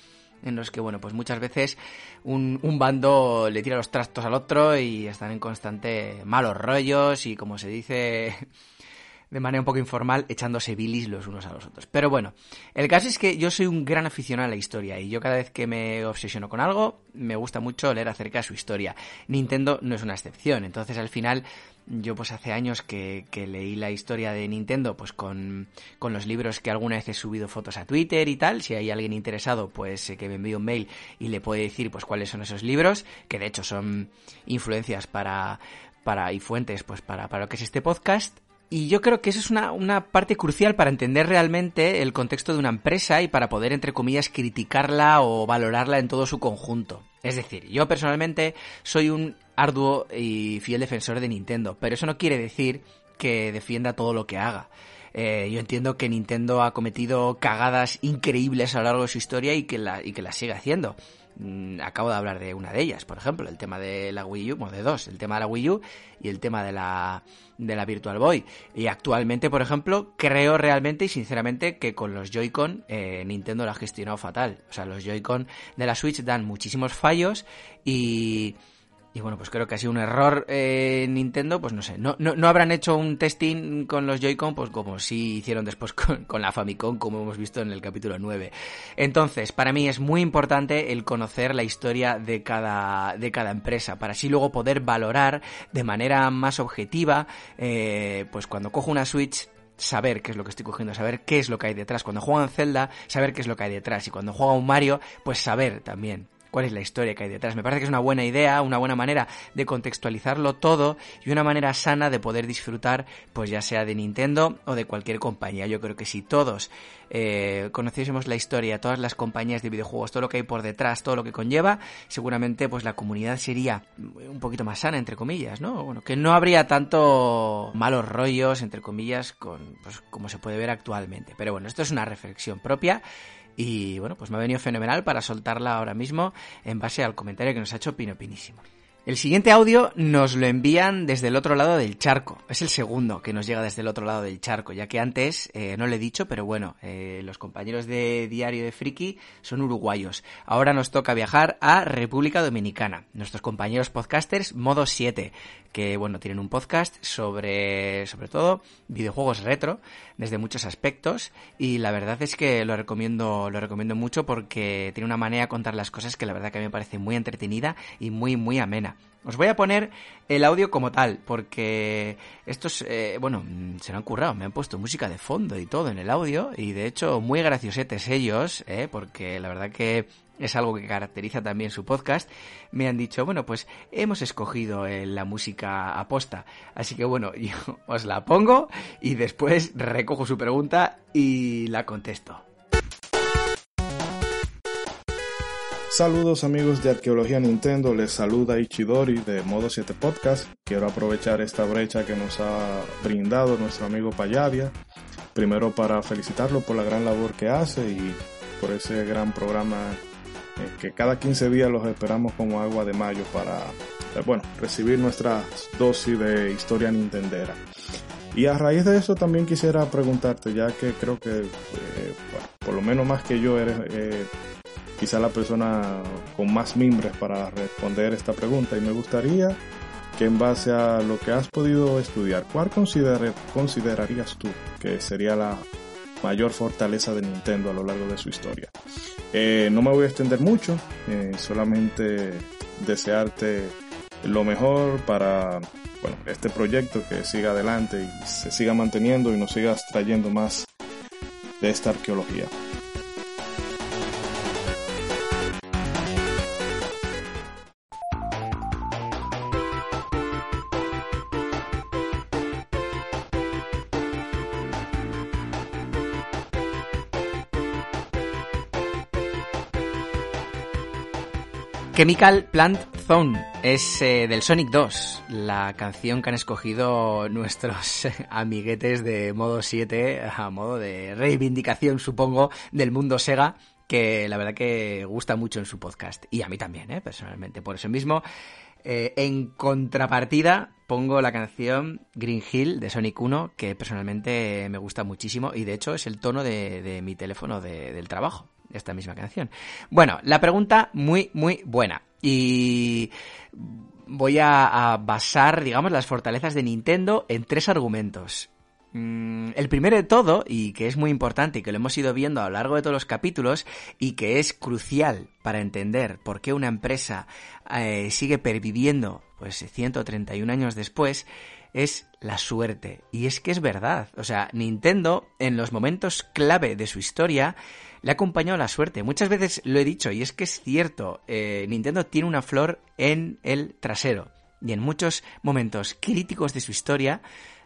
en los que, bueno, pues muchas veces un, un, bando le tira los trastos al otro y están en constante malos rollos y, como se dice de manera un poco informal, echándose bilis los unos a los otros. Pero bueno, el caso es que yo soy un gran aficionado a la historia y yo cada vez que me obsesiono con algo, me gusta mucho leer acerca de su historia. Nintendo no es una excepción, entonces al final yo pues hace años que, leí la historia de Nintendo pues con, con, los libros que alguna vez he subido fotos a Twitter y tal. Si hay alguien interesado pues eh, que me envíe un mail y le puede decir pues cuáles son esos libros, que de hecho son influencias para, para y fuentes pues para, para lo que es este podcast. Y yo creo que eso es una, una, parte crucial para entender realmente el contexto de una empresa y para poder, entre comillas, criticarla o valorarla en todo su conjunto. Es decir, yo personalmente soy un arduo y fiel defensor de Nintendo, pero eso no quiere decir que defienda todo lo que haga. Eh, yo entiendo que Nintendo ha cometido cagadas increíbles a lo largo de su historia y que la, y que la sigue haciendo. Mm, acabo de hablar de una de ellas, por ejemplo, el tema de la Wii U, bueno, de dos, el tema de la Wii U y el tema de la, de la Virtual Boy. Y actualmente, por ejemplo, creo realmente y sinceramente que con los Joy-Con eh, Nintendo lo ha gestionado fatal. O sea, los Joy-Con de la Switch dan muchísimos fallos y y bueno, pues creo que ha sido un error eh, Nintendo, pues no sé, no, no, no, habrán hecho un testing con los Joy-Con, pues como sí hicieron después con, la Famicom, como hemos visto en el capítulo 9. Entonces, para mí es muy importante el conocer la historia de cada, de cada empresa, para así luego poder valorar de manera más objetiva, eh, pues cuando cojo una Switch, saber qué es lo que estoy cogiendo, saber qué es lo que hay detrás. Cuando juego en Zelda, saber qué es lo que hay detrás. Y cuando juego a un Mario, pues saber también cuál es la historia que hay detrás. Me parece que es una buena idea, una buena manera de contextualizarlo todo y una manera sana de poder disfrutar, pues ya sea de Nintendo o de cualquier compañía. Yo creo que si todos eh, conociésemos la historia, todas las compañías de videojuegos, todo lo que hay por detrás, todo lo que conlleva, seguramente pues la comunidad sería un poquito más sana, entre comillas, ¿no? Bueno, que no habría tanto malos rollos, entre comillas, con, pues, como se puede ver actualmente. Pero bueno, esto es una reflexión propia y bueno, pues me ha venido fenomenal para soltarla ahora mismo en base al comentario que nos ha hecho Pino Pinísimo. El siguiente audio nos lo envían desde el otro lado del charco. Es el segundo que nos llega desde el otro lado del charco, ya que antes eh, no lo he dicho, pero bueno, eh, los compañeros de Diario de Friki son uruguayos. Ahora nos toca viajar a República Dominicana. Nuestros compañeros podcasters Modo 7, que bueno, tienen un podcast sobre, sobre todo, videojuegos retro, desde muchos aspectos, y la verdad es que lo recomiendo, lo recomiendo mucho porque tiene una manera de contar las cosas que la verdad que a mí me parece muy entretenida y muy, muy amena. Os voy a poner el audio como tal, porque estos, eh, bueno, se lo han currado, me han puesto música de fondo y todo en el audio, y de hecho muy graciosetes ellos, eh, porque la verdad que es algo que caracteriza también su podcast, me han dicho, bueno, pues hemos escogido eh, la música aposta. Así que bueno, yo os la pongo y después recojo su pregunta y la contesto. Saludos amigos de Arqueología Nintendo, les saluda Ichidori de Modo 7 Podcast. Quiero aprovechar esta brecha que nos ha brindado nuestro amigo Payadia primero para felicitarlo por la gran labor que hace y por ese gran programa eh, que cada 15 días los esperamos como agua de mayo para, eh, bueno, recibir nuestra dosis de historia nintendera. Y a raíz de eso también quisiera preguntarte, ya que creo que eh, por lo menos más que yo eres quizá la persona con más mimbres para responder esta pregunta y me gustaría que en base a lo que has podido estudiar, ¿cuál considerarías tú que sería la mayor fortaleza de Nintendo a lo largo de su historia? Eh, no me voy a extender mucho, eh, solamente desearte lo mejor para bueno, este proyecto que siga adelante y se siga manteniendo y nos sigas trayendo más de esta arqueología. Chemical Plant Zone es eh, del Sonic 2, la canción que han escogido nuestros amiguetes de modo 7 a modo de reivindicación, supongo, del mundo Sega, que la verdad que gusta mucho en su podcast. Y a mí también, ¿eh? personalmente. Por eso mismo, eh, en contrapartida, pongo la canción Green Hill de Sonic 1, que personalmente me gusta muchísimo y de hecho es el tono de, mi teléfono del trabajo esta misma canción. Bueno, la pregunta muy, muy buena. Y voy a, basar, digamos, las fortalezas de Nintendo en tres argumentos. Mm, el primero de todo, y que es muy importante y que lo hemos ido viendo a lo largo de todos los capítulos y que es crucial para entender por qué una empresa eh, sigue perviviendo pues 131 años después, es la suerte. Y es que es verdad. O sea, Nintendo en los momentos clave de su historia le ha acompañado la suerte. Muchas veces lo he dicho y es que es cierto, eh, Nintendo tiene una flor en el trasero y en muchos momentos críticos de su historia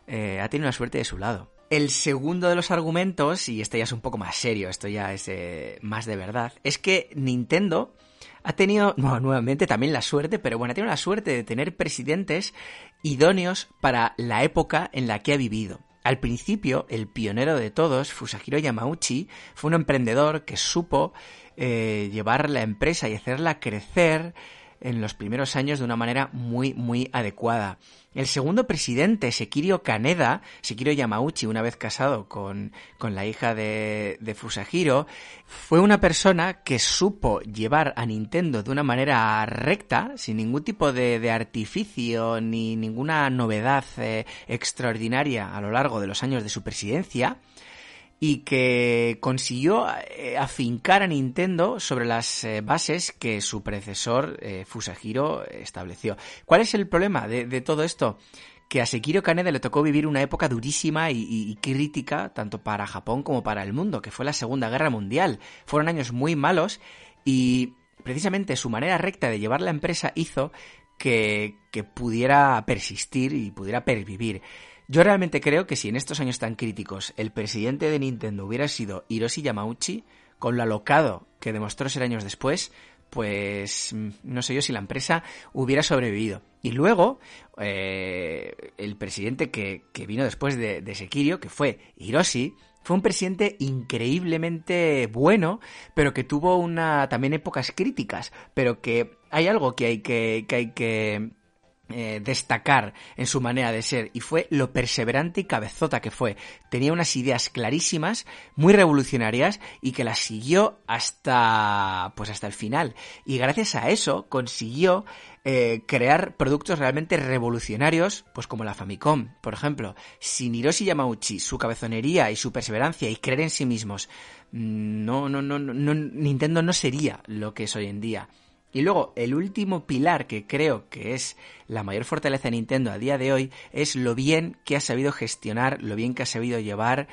eh, ha tenido la suerte de su lado. El segundo de los argumentos, y este ya es un poco más serio, esto ya es eh, más de verdad, es que Nintendo ha tenido, nuevamente también la suerte, pero bueno, ha tenido la suerte de tener presidentes idóneos para la época en la que ha vivido. Al principio, el pionero de todos, Fusahiro Yamauchi, fue un emprendedor que supo eh, llevar la empresa y hacerla crecer en los primeros años de una manera muy, muy adecuada. El segundo presidente, Sekirio Kaneda, Sekirio Yamauchi, una vez casado con, con la hija de, de, Fusahiro, fue una persona que supo llevar a Nintendo de una manera recta, sin ningún tipo de, de artificio ni ninguna novedad eh, extraordinaria a lo largo de los años de su presidencia, y que consiguió eh, afincar a Nintendo sobre las eh, bases que su predecesor eh, Fusahiro estableció. ¿Cuál es el problema de, todo esto? Que a Sekiro Kaneda le tocó vivir una época durísima y, crítica tanto para Japón como para el mundo, que fue la Segunda Guerra Mundial. Fueron años muy malos y precisamente su manera recta de llevar la empresa hizo que, que pudiera persistir y pudiera pervivir. Yo realmente creo que si en estos años tan críticos el presidente de Nintendo hubiera sido Hiroshi Yamauchi, con lo alocado que demostró ser años después, pues mm, no sé yo si la empresa hubiera sobrevivido. Y luego, eh, el presidente que, vino después de, de Sekirio, que fue Hiroshi, fue un presidente increíblemente bueno, pero que tuvo una también épocas críticas, pero que hay algo que hay que, que hay que eh, destacar en su manera de ser y fue lo perseverante y cabezota que fue. Tenía unas ideas clarísimas, muy revolucionarias y que las siguió hasta pues hasta el final. Y gracias a eso consiguió eh, crear productos realmente revolucionarios, pues como la Famicom, por ejemplo. Sin Hiroshi Yamauchi, su cabezonería y su perseverancia y creer en sí mismos, mm, no, no, no, no, Nintendo no sería lo que es hoy en día. Y luego, el último pilar que creo que es la mayor fortaleza de Nintendo a día de hoy es lo bien que ha sabido gestionar, lo bien que ha sabido llevar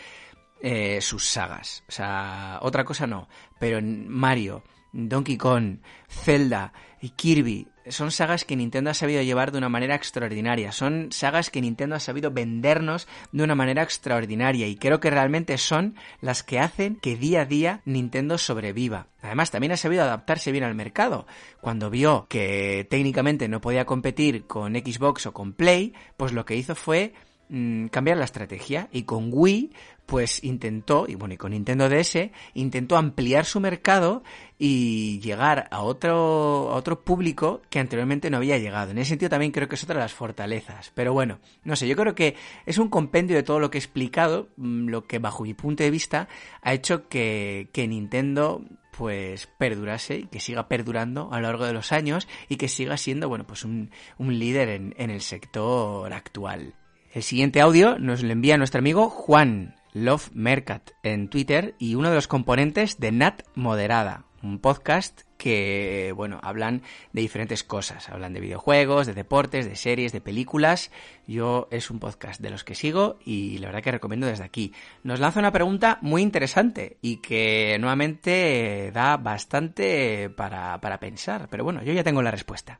eh, sus sagas. O sea, otra cosa no. Pero en Mario, Donkey Kong, Zelda y Kirby son sagas que Nintendo ha sabido llevar de una manera extraordinaria. Son sagas que Nintendo ha sabido vendernos de una manera extraordinaria. Y creo que realmente son las que hacen que día a día Nintendo sobreviva. Además, también ha sabido adaptarse bien al mercado. Cuando vio que técnicamente no podía competir con Xbox o con Play, pues lo que hizo fue mm, cambiar la estrategia. Y con Wii pues intentó, y bueno, y con Nintendo DS, intentó ampliar su mercado y llegar a otro, a otro público que anteriormente no había llegado. En ese sentido también creo que es otra de las fortalezas. Pero bueno, no sé, yo creo que es un compendio de todo lo que he explicado, mm, lo que bajo mi punto de vista ha hecho que, que Nintendo pues perdurase y que siga perdurando a lo largo de los años y que siga siendo, bueno, pues un, un líder en, en el sector actual. El siguiente audio nos lo envía nuestro amigo Juan, Love Mercat en Twitter y uno de los componentes de Nat Moderada, un podcast que, bueno, hablan de diferentes cosas. Hablan de videojuegos, de deportes, de series, de películas. Yo es un podcast de los que sigo y la verdad que recomiendo desde aquí. Nos lanza una pregunta muy interesante y que nuevamente da bastante para, para pensar. Pero bueno, yo ya tengo la respuesta.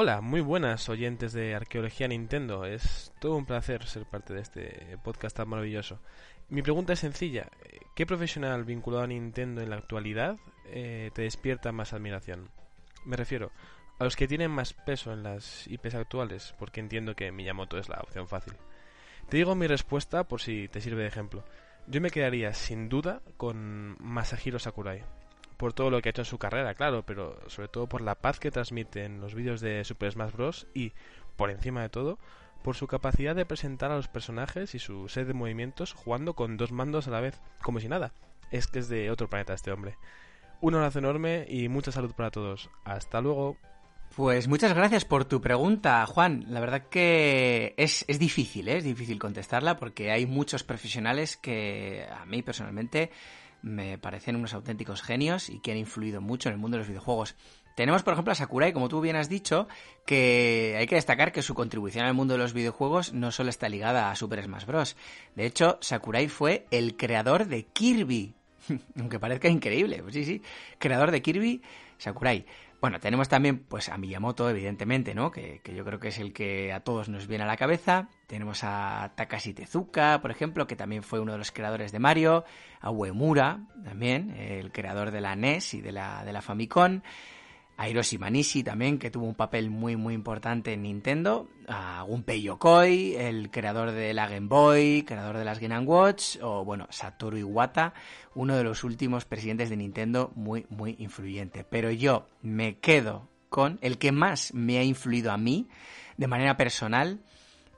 Hola, muy buenas oyentes de Arqueología Nintendo. Es todo un placer ser parte de este podcast tan maravilloso. Mi pregunta es sencilla. ¿Qué profesional vinculado a Nintendo en la actualidad eh, te despierta más admiración? Me refiero a los que tienen más peso en las IPs actuales, porque entiendo que Miyamoto es la opción fácil. Te digo mi respuesta por si te sirve de ejemplo. Yo me quedaría sin duda con Masahiro Sakurai. Por todo lo que ha hecho en su carrera, claro, pero sobre todo por la paz que transmite en los vídeos de Super Smash Bros. y, por encima de todo, por su capacidad de presentar a los personajes y su set de movimientos jugando con dos mandos a la vez, como si nada. Es que es de otro planeta este hombre. Un abrazo enorme y mucha salud para todos. Hasta luego. Pues muchas gracias por tu pregunta, Juan. La verdad que es, es difícil, ¿eh? es difícil contestarla porque hay muchos profesionales que a mí personalmente me parecen unos auténticos genios y que han influido mucho en el mundo de los videojuegos. Tenemos, por ejemplo, a Sakurai, como tú bien has dicho, que hay que destacar que su contribución al mundo de los videojuegos no solo está ligada a Super Smash Bros. De hecho, Sakurai fue el creador de Kirby. Aunque parezca increíble, pues sí, sí. Creador de Kirby, Sakurai. Bueno, tenemos también pues a Miyamoto, evidentemente, ¿no? Que, que, yo creo que es el que a todos nos viene a la cabeza. Tenemos a Takashi Tezuka, por ejemplo, que también fue uno de los creadores de Mario. A Uemura, también, el creador de la NES y de la, de la Famicom a Hiroshi Manishi también, que tuvo un papel muy muy importante en Nintendo, a Gunpei Yokoi, el creador de la Game Boy, creador de las Game Watch, o bueno, Satoru Iwata, uno de los últimos presidentes de Nintendo muy muy influyente. Pero yo me quedo con el que más me ha influido a mí de manera personal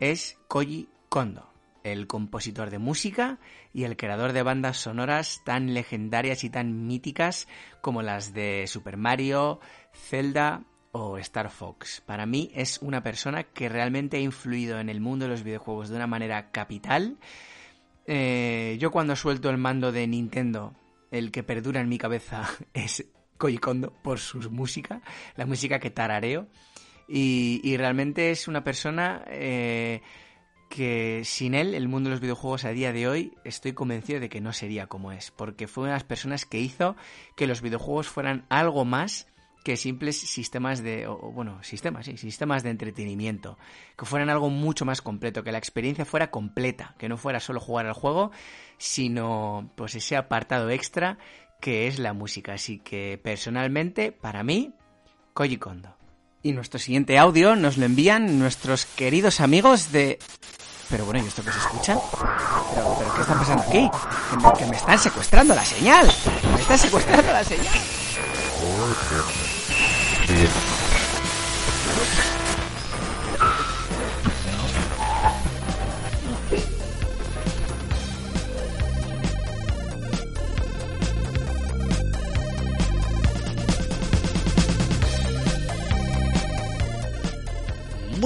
es Koji Kondo el compositor de música y el creador de bandas sonoras tan legendarias y tan míticas como las de Super Mario, Zelda o Star Fox. Para mí es una persona que realmente ha influido en el mundo de los videojuegos de una manera capital. Eh, yo cuando suelto el mando de Nintendo, el que perdura en mi cabeza es Koji Kondo por su música, la música que tarareo. Y, y realmente es una persona eh, que sin él el mundo de los videojuegos a día de hoy estoy convencido de que no sería como es, porque fue una de las personas que hizo que los videojuegos fueran algo más que simples sistemas de, o, bueno, sistemas, sí, sistemas de entretenimiento, que fueran algo mucho más completo, que la experiencia fuera completa, que no fuera solo jugar al juego, sino pues ese apartado extra que es la música. Así que personalmente, para mí, Koji Kondo. Y nuestro siguiente audio nos lo envían nuestros queridos amigos de... Pero bueno, ¿y esto qué se escucha? ¿Pero, pero qué está pasando aquí? Que me, que me están secuestrando la señal. Me están secuestrando la señal.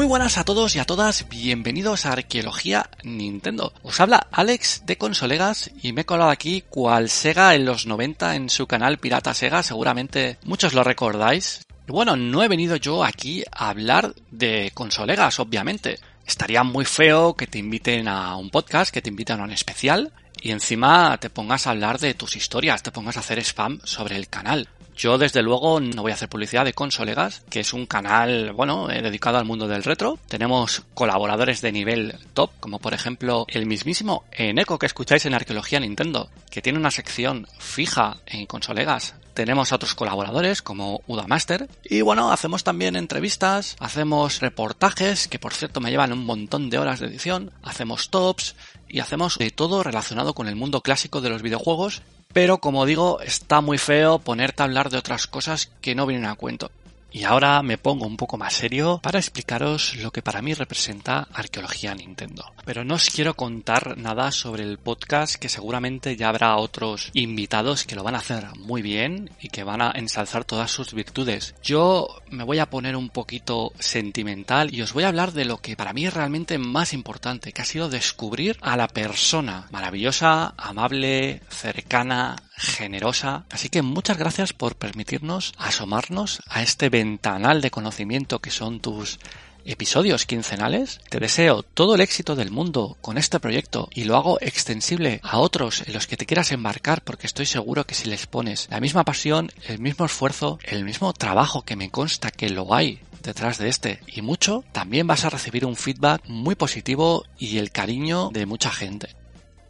Muy buenas a todos y a todas, bienvenidos a Arqueología Nintendo. Os habla Alex de Consolegas y me he colado aquí cual Sega en los 90 en su canal Pirata Sega, seguramente muchos lo recordáis. Bueno, no he venido yo aquí a hablar de consolegas, obviamente. Estaría muy feo que te inviten a un podcast, que te inviten a un especial y encima te pongas a hablar de tus historias, te pongas a hacer spam sobre el canal. Yo desde luego no voy a hacer publicidad de Consolegas, que es un canal, bueno, eh, dedicado al mundo del retro. Tenemos colaboradores de nivel top, como por ejemplo el mismísimo Eneco que escucháis en Arqueología Nintendo, que tiene una sección fija en Consolegas tenemos otros colaboradores como Udamaster y bueno, hacemos también entrevistas, hacemos reportajes que por cierto me llevan un montón de horas de edición, hacemos tops y hacemos de todo relacionado con el mundo clásico de los videojuegos, pero como digo, está muy feo ponerte a hablar de otras cosas que no vienen a cuento. Y ahora me pongo un poco más serio para explicaros lo que para mí representa arqueología Nintendo. Pero no os quiero contar nada sobre el podcast que seguramente ya habrá otros invitados que lo van a hacer muy bien y que van a ensalzar todas sus virtudes. Yo me voy a poner un poquito sentimental y os voy a hablar de lo que para mí es realmente más importante, que ha sido descubrir a la persona maravillosa, amable, cercana, generosa. Así que muchas gracias por permitirnos asomarnos a este ventanal de conocimiento que son tus episodios quincenales. Te deseo todo el éxito del mundo con este proyecto y lo hago extensible a otros en los que te quieras embarcar porque estoy seguro que si les pones la misma pasión, el mismo esfuerzo, el mismo trabajo que me consta que lo hay detrás de este y mucho, también vas a recibir un feedback muy positivo y el cariño de mucha gente.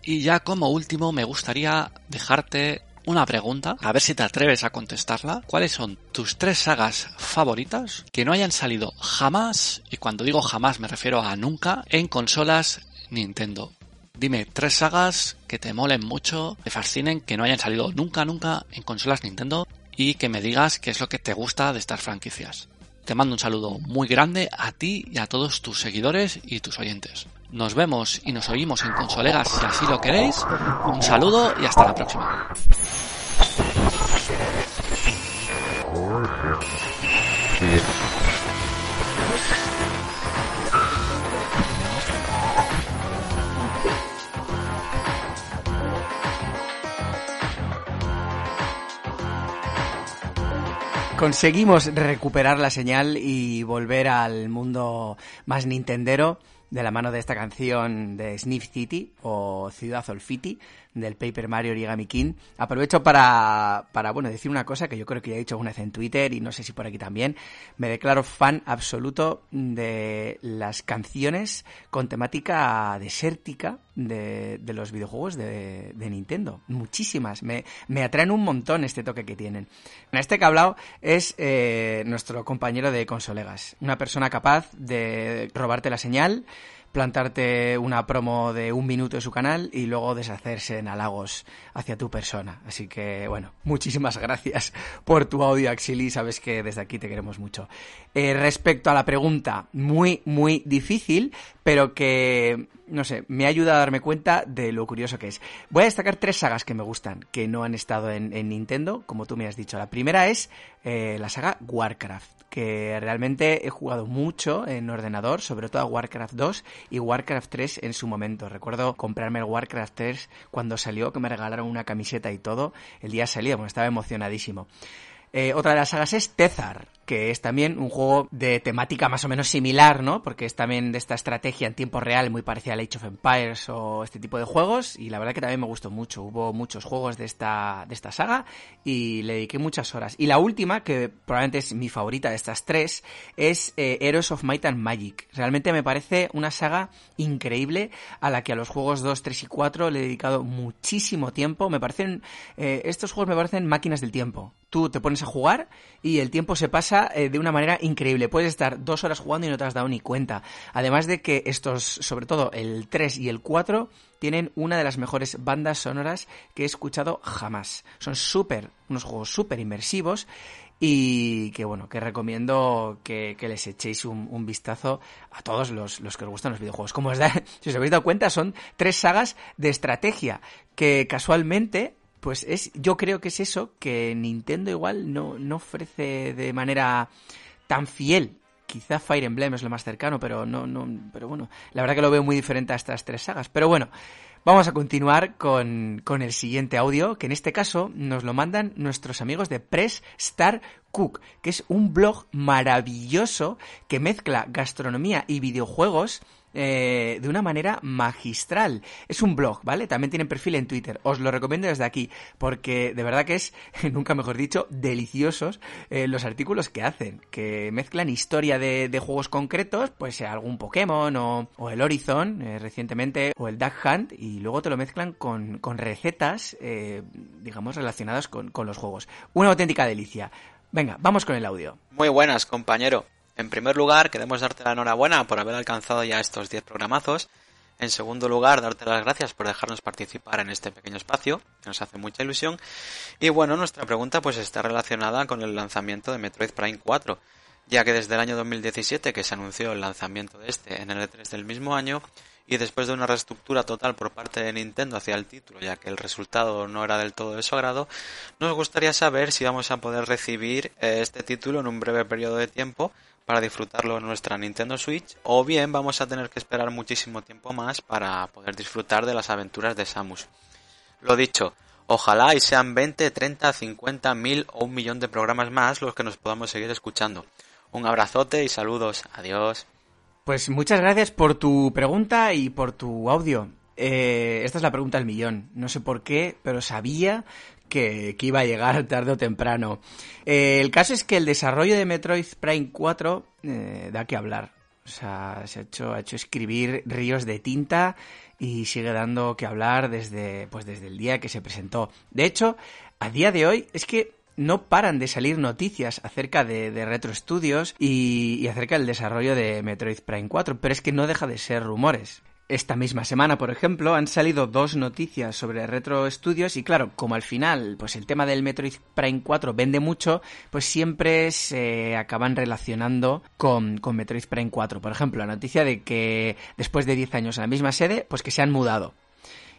Y ya como último me gustaría dejarte una pregunta, a ver si te atreves a contestarla. ¿Cuáles son tus tres sagas favoritas que no hayan salido jamás, y cuando digo jamás me refiero a nunca, en consolas Nintendo? Dime tres sagas que te molen mucho, te fascinen, que no hayan salido nunca, nunca en consolas Nintendo y que me digas qué es lo que te gusta de estas franquicias. Te mando un saludo muy grande a ti y a todos tus seguidores y tus oyentes. Nos vemos y nos oímos en Consolegas si así lo queréis. Un saludo y hasta la próxima. Conseguimos recuperar la señal y volver al mundo más nintendero de la mano de esta canción de Sniff City o Ciudad Olfiti del Paper Mario Origami King. Aprovecho para, para, bueno, decir una cosa que yo creo que ya he dicho alguna vez en Twitter y no sé si por aquí también. Me declaro fan absoluto de las canciones con temática desértica de, de los videojuegos de, de, Nintendo. Muchísimas. Me, me atraen un montón este toque que tienen. Este que ha hablado es eh, nuestro compañero de Consolegas. Una persona capaz de robarte la señal, plantarte una promo de un minuto en su canal y luego deshacerse en halagos hacia tu persona. Así que, bueno, muchísimas gracias por tu audio, Axili. Sabes que desde aquí te queremos mucho. Eh, respecto a la pregunta, muy, muy difícil, pero que, no sé, me ayuda a darme cuenta de lo curioso que es. Voy a destacar tres sagas que me gustan, que no han estado en, en Nintendo, como tú me has dicho. La primera es eh, la saga Warcraft que realmente he jugado mucho en ordenador, sobre todo a Warcraft 2 y Warcraft 3 en su momento. Recuerdo comprarme el Warcraft 3 cuando salió, que me regalaron una camiseta y todo. El día salía, bueno, estaba emocionadísimo. Eh, otra de las sagas es Tezar, que es también un juego de temática más o menos similar, ¿no? Porque es también de esta estrategia en tiempo real muy parecida a Age of Empires o este tipo de juegos y la verdad que también me gustó mucho. Hubo muchos juegos de esta, de esta saga y le dediqué muchas horas. Y la última, que probablemente es mi favorita de estas tres, es eh, Heroes of Might and Magic. Realmente me parece una saga increíble a la que a los juegos 2, 3 y 4 le he dedicado muchísimo tiempo. Me parecen, eh, estos juegos me parecen máquinas del tiempo. Tú te pones a jugar y el tiempo se pasa eh, de una manera increíble. Puedes estar dos horas jugando y no te has dado ni cuenta. Además de que estos, sobre todo el 3 y el 4, tienen una de las mejores bandas sonoras que he escuchado jamás. Son súper, unos juegos súper inmersivos y que bueno, que recomiendo que, les echéis un, un, vistazo a todos los, los, que os gustan los videojuegos. Como os da, si os habéis dado cuenta, son tres sagas de estrategia que casualmente pues es, yo creo que es eso que Nintendo igual no, no ofrece de manera tan fiel. Quizá Fire Emblem es lo más cercano, pero no, no, pero bueno, la verdad que lo veo muy diferente a estas tres sagas. Pero bueno, vamos a continuar con, con el siguiente audio, que en este caso nos lo mandan nuestros amigos de Press Star Cook, que es un blog maravilloso que mezcla gastronomía y videojuegos eh, de una manera magistral. Es un blog, ¿vale? También tienen perfil en Twitter. Os lo recomiendo desde aquí, porque de verdad que es, nunca mejor dicho, deliciosos eh, los artículos que hacen, que mezclan historia de, juegos concretos, pues algún Pokémon o, el Horizon eh, recientemente, o el Duck Hunt, y luego te lo mezclan con, recetas, digamos, relacionadas con, con los juegos. Una auténtica delicia. Venga, vamos con el audio. Muy buenas, compañero. En primer lugar, queremos darte la enhorabuena por haber alcanzado ya estos 10 programazos. En segundo lugar, darte las gracias por dejarnos participar en este pequeño espacio, que nos hace mucha ilusión. Y bueno, nuestra pregunta pues está relacionada con el lanzamiento de Metroid Prime 4, ya que desde el año 2017 que se anunció el lanzamiento de este en el E3 del mismo año, y después de una reestructura total por parte de Nintendo hacia el título, ya que el resultado no era del todo de su agrado, nos gustaría saber si vamos a poder recibir eh, este título en un breve periodo de tiempo para disfrutarlo en nuestra Nintendo Switch o bien vamos a tener que esperar muchísimo tiempo más para poder disfrutar de las aventuras de Samus. Lo dicho, ojalá y sean 20, 30, 50, mil o un millón de programas más los que nos podamos seguir escuchando. Un abrazote y saludos. Adiós. Pues muchas gracias por tu pregunta y por tu audio. Eh, esta es la pregunta del millón. No sé por qué, pero sabía que, iba a llegar tarde o temprano. Eh, el caso es que el desarrollo de Metroid Prime 4 eh, da que hablar. O sea, se ha hecho, ha hecho escribir ríos de tinta y sigue dando que hablar desde, pues desde el día que se presentó. De hecho, a día de hoy es que no paran de salir noticias acerca de, de Retro Studios y, y, acerca del desarrollo de Metroid Prime 4, pero es que no deja de ser rumores. Esta misma semana, por ejemplo, han salido dos noticias sobre Retro Studios y claro, como al final, pues el tema del Metroid Prime 4 vende mucho, pues siempre se acaban relacionando con, con Metroid Prime 4. Por ejemplo, la noticia de que después de 10 años en la misma sede, pues que se han mudado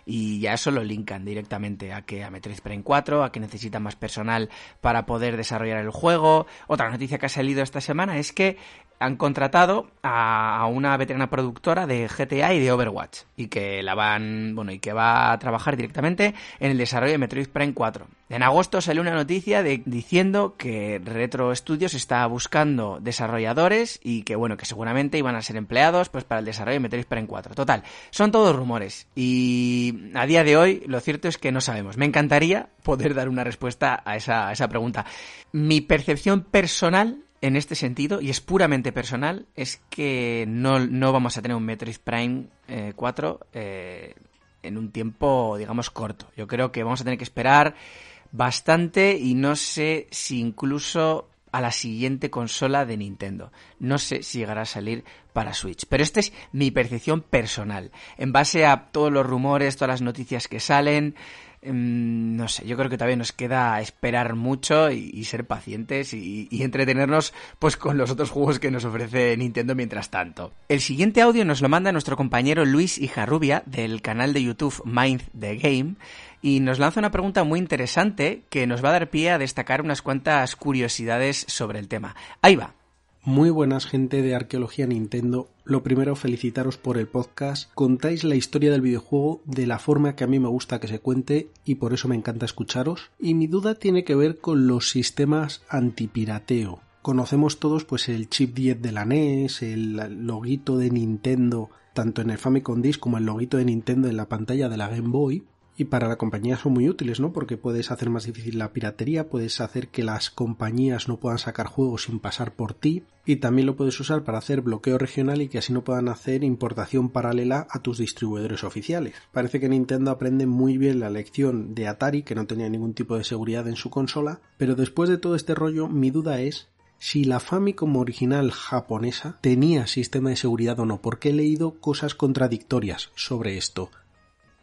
y ya eso lo linkan directamente a que a Metroid Prime 4, a que necesitan más personal para poder desarrollar el juego. Otra noticia que ha salido esta semana es que han contratado a, una veterana productora de GTA y de Overwatch y que la van, bueno, y que va a trabajar directamente en el desarrollo de Metroid Prime 4. En agosto salió una noticia de, diciendo que Retro Studios está buscando desarrolladores y que bueno, que seguramente iban a ser empleados pues para el desarrollo de Metroid Prime 4. Total, son todos rumores y a día de hoy lo cierto es que no sabemos. Me encantaría poder dar una respuesta a esa, esa pregunta. Mi percepción personal en este sentido, y es puramente personal, es que no, no vamos a tener un Metroid Prime 4 eh, eh, en un tiempo, digamos, corto. Yo creo que vamos a tener que esperar bastante y no sé si incluso a la siguiente consola de Nintendo. No sé si llegará a salir para Switch. Pero esta es mi percepción personal. En base a todos los rumores, todas las noticias que salen, Em, no sé, yo creo que todavía nos queda esperar mucho y, ser pacientes y, entretenernos pues con los otros juegos que nos ofrece Nintendo mientras tanto. El siguiente audio nos lo manda nuestro compañero Luis Hijarrubia del canal de YouTube Mind the Game y nos lanza una pregunta muy interesante que nos va a dar pie a destacar unas cuantas curiosidades sobre el tema. Ahí va. Muy buenas gente de Arqueología Nintendo. Lo primero, felicitaros por el podcast. Contáis la historia del videojuego de la forma que a mí me gusta que se cuente y por eso me encanta escucharos. Y mi duda tiene que ver con los sistemas antipirateo. Conocemos todos pues el chip 10 de la NES, el loguito de Nintendo tanto en el Famicom Disc como el loguito de Nintendo en la pantalla de la Game Boy y para la compañía son muy útiles, ¿no? Porque puedes hacer más difícil la piratería, puedes hacer que las compañías no puedan sacar juegos sin pasar por ti y también lo puedes usar para hacer bloqueo regional y que así no puedan hacer importación paralela a tus distribuidores oficiales. Parece que Nintendo aprende muy bien la lección de Atari, que no tenía ningún tipo de seguridad en su consola, pero después de todo este rollo, mi duda es si la Famicom original japonesa tenía sistema de seguridad o no, porque he leído cosas contradictorias sobre esto.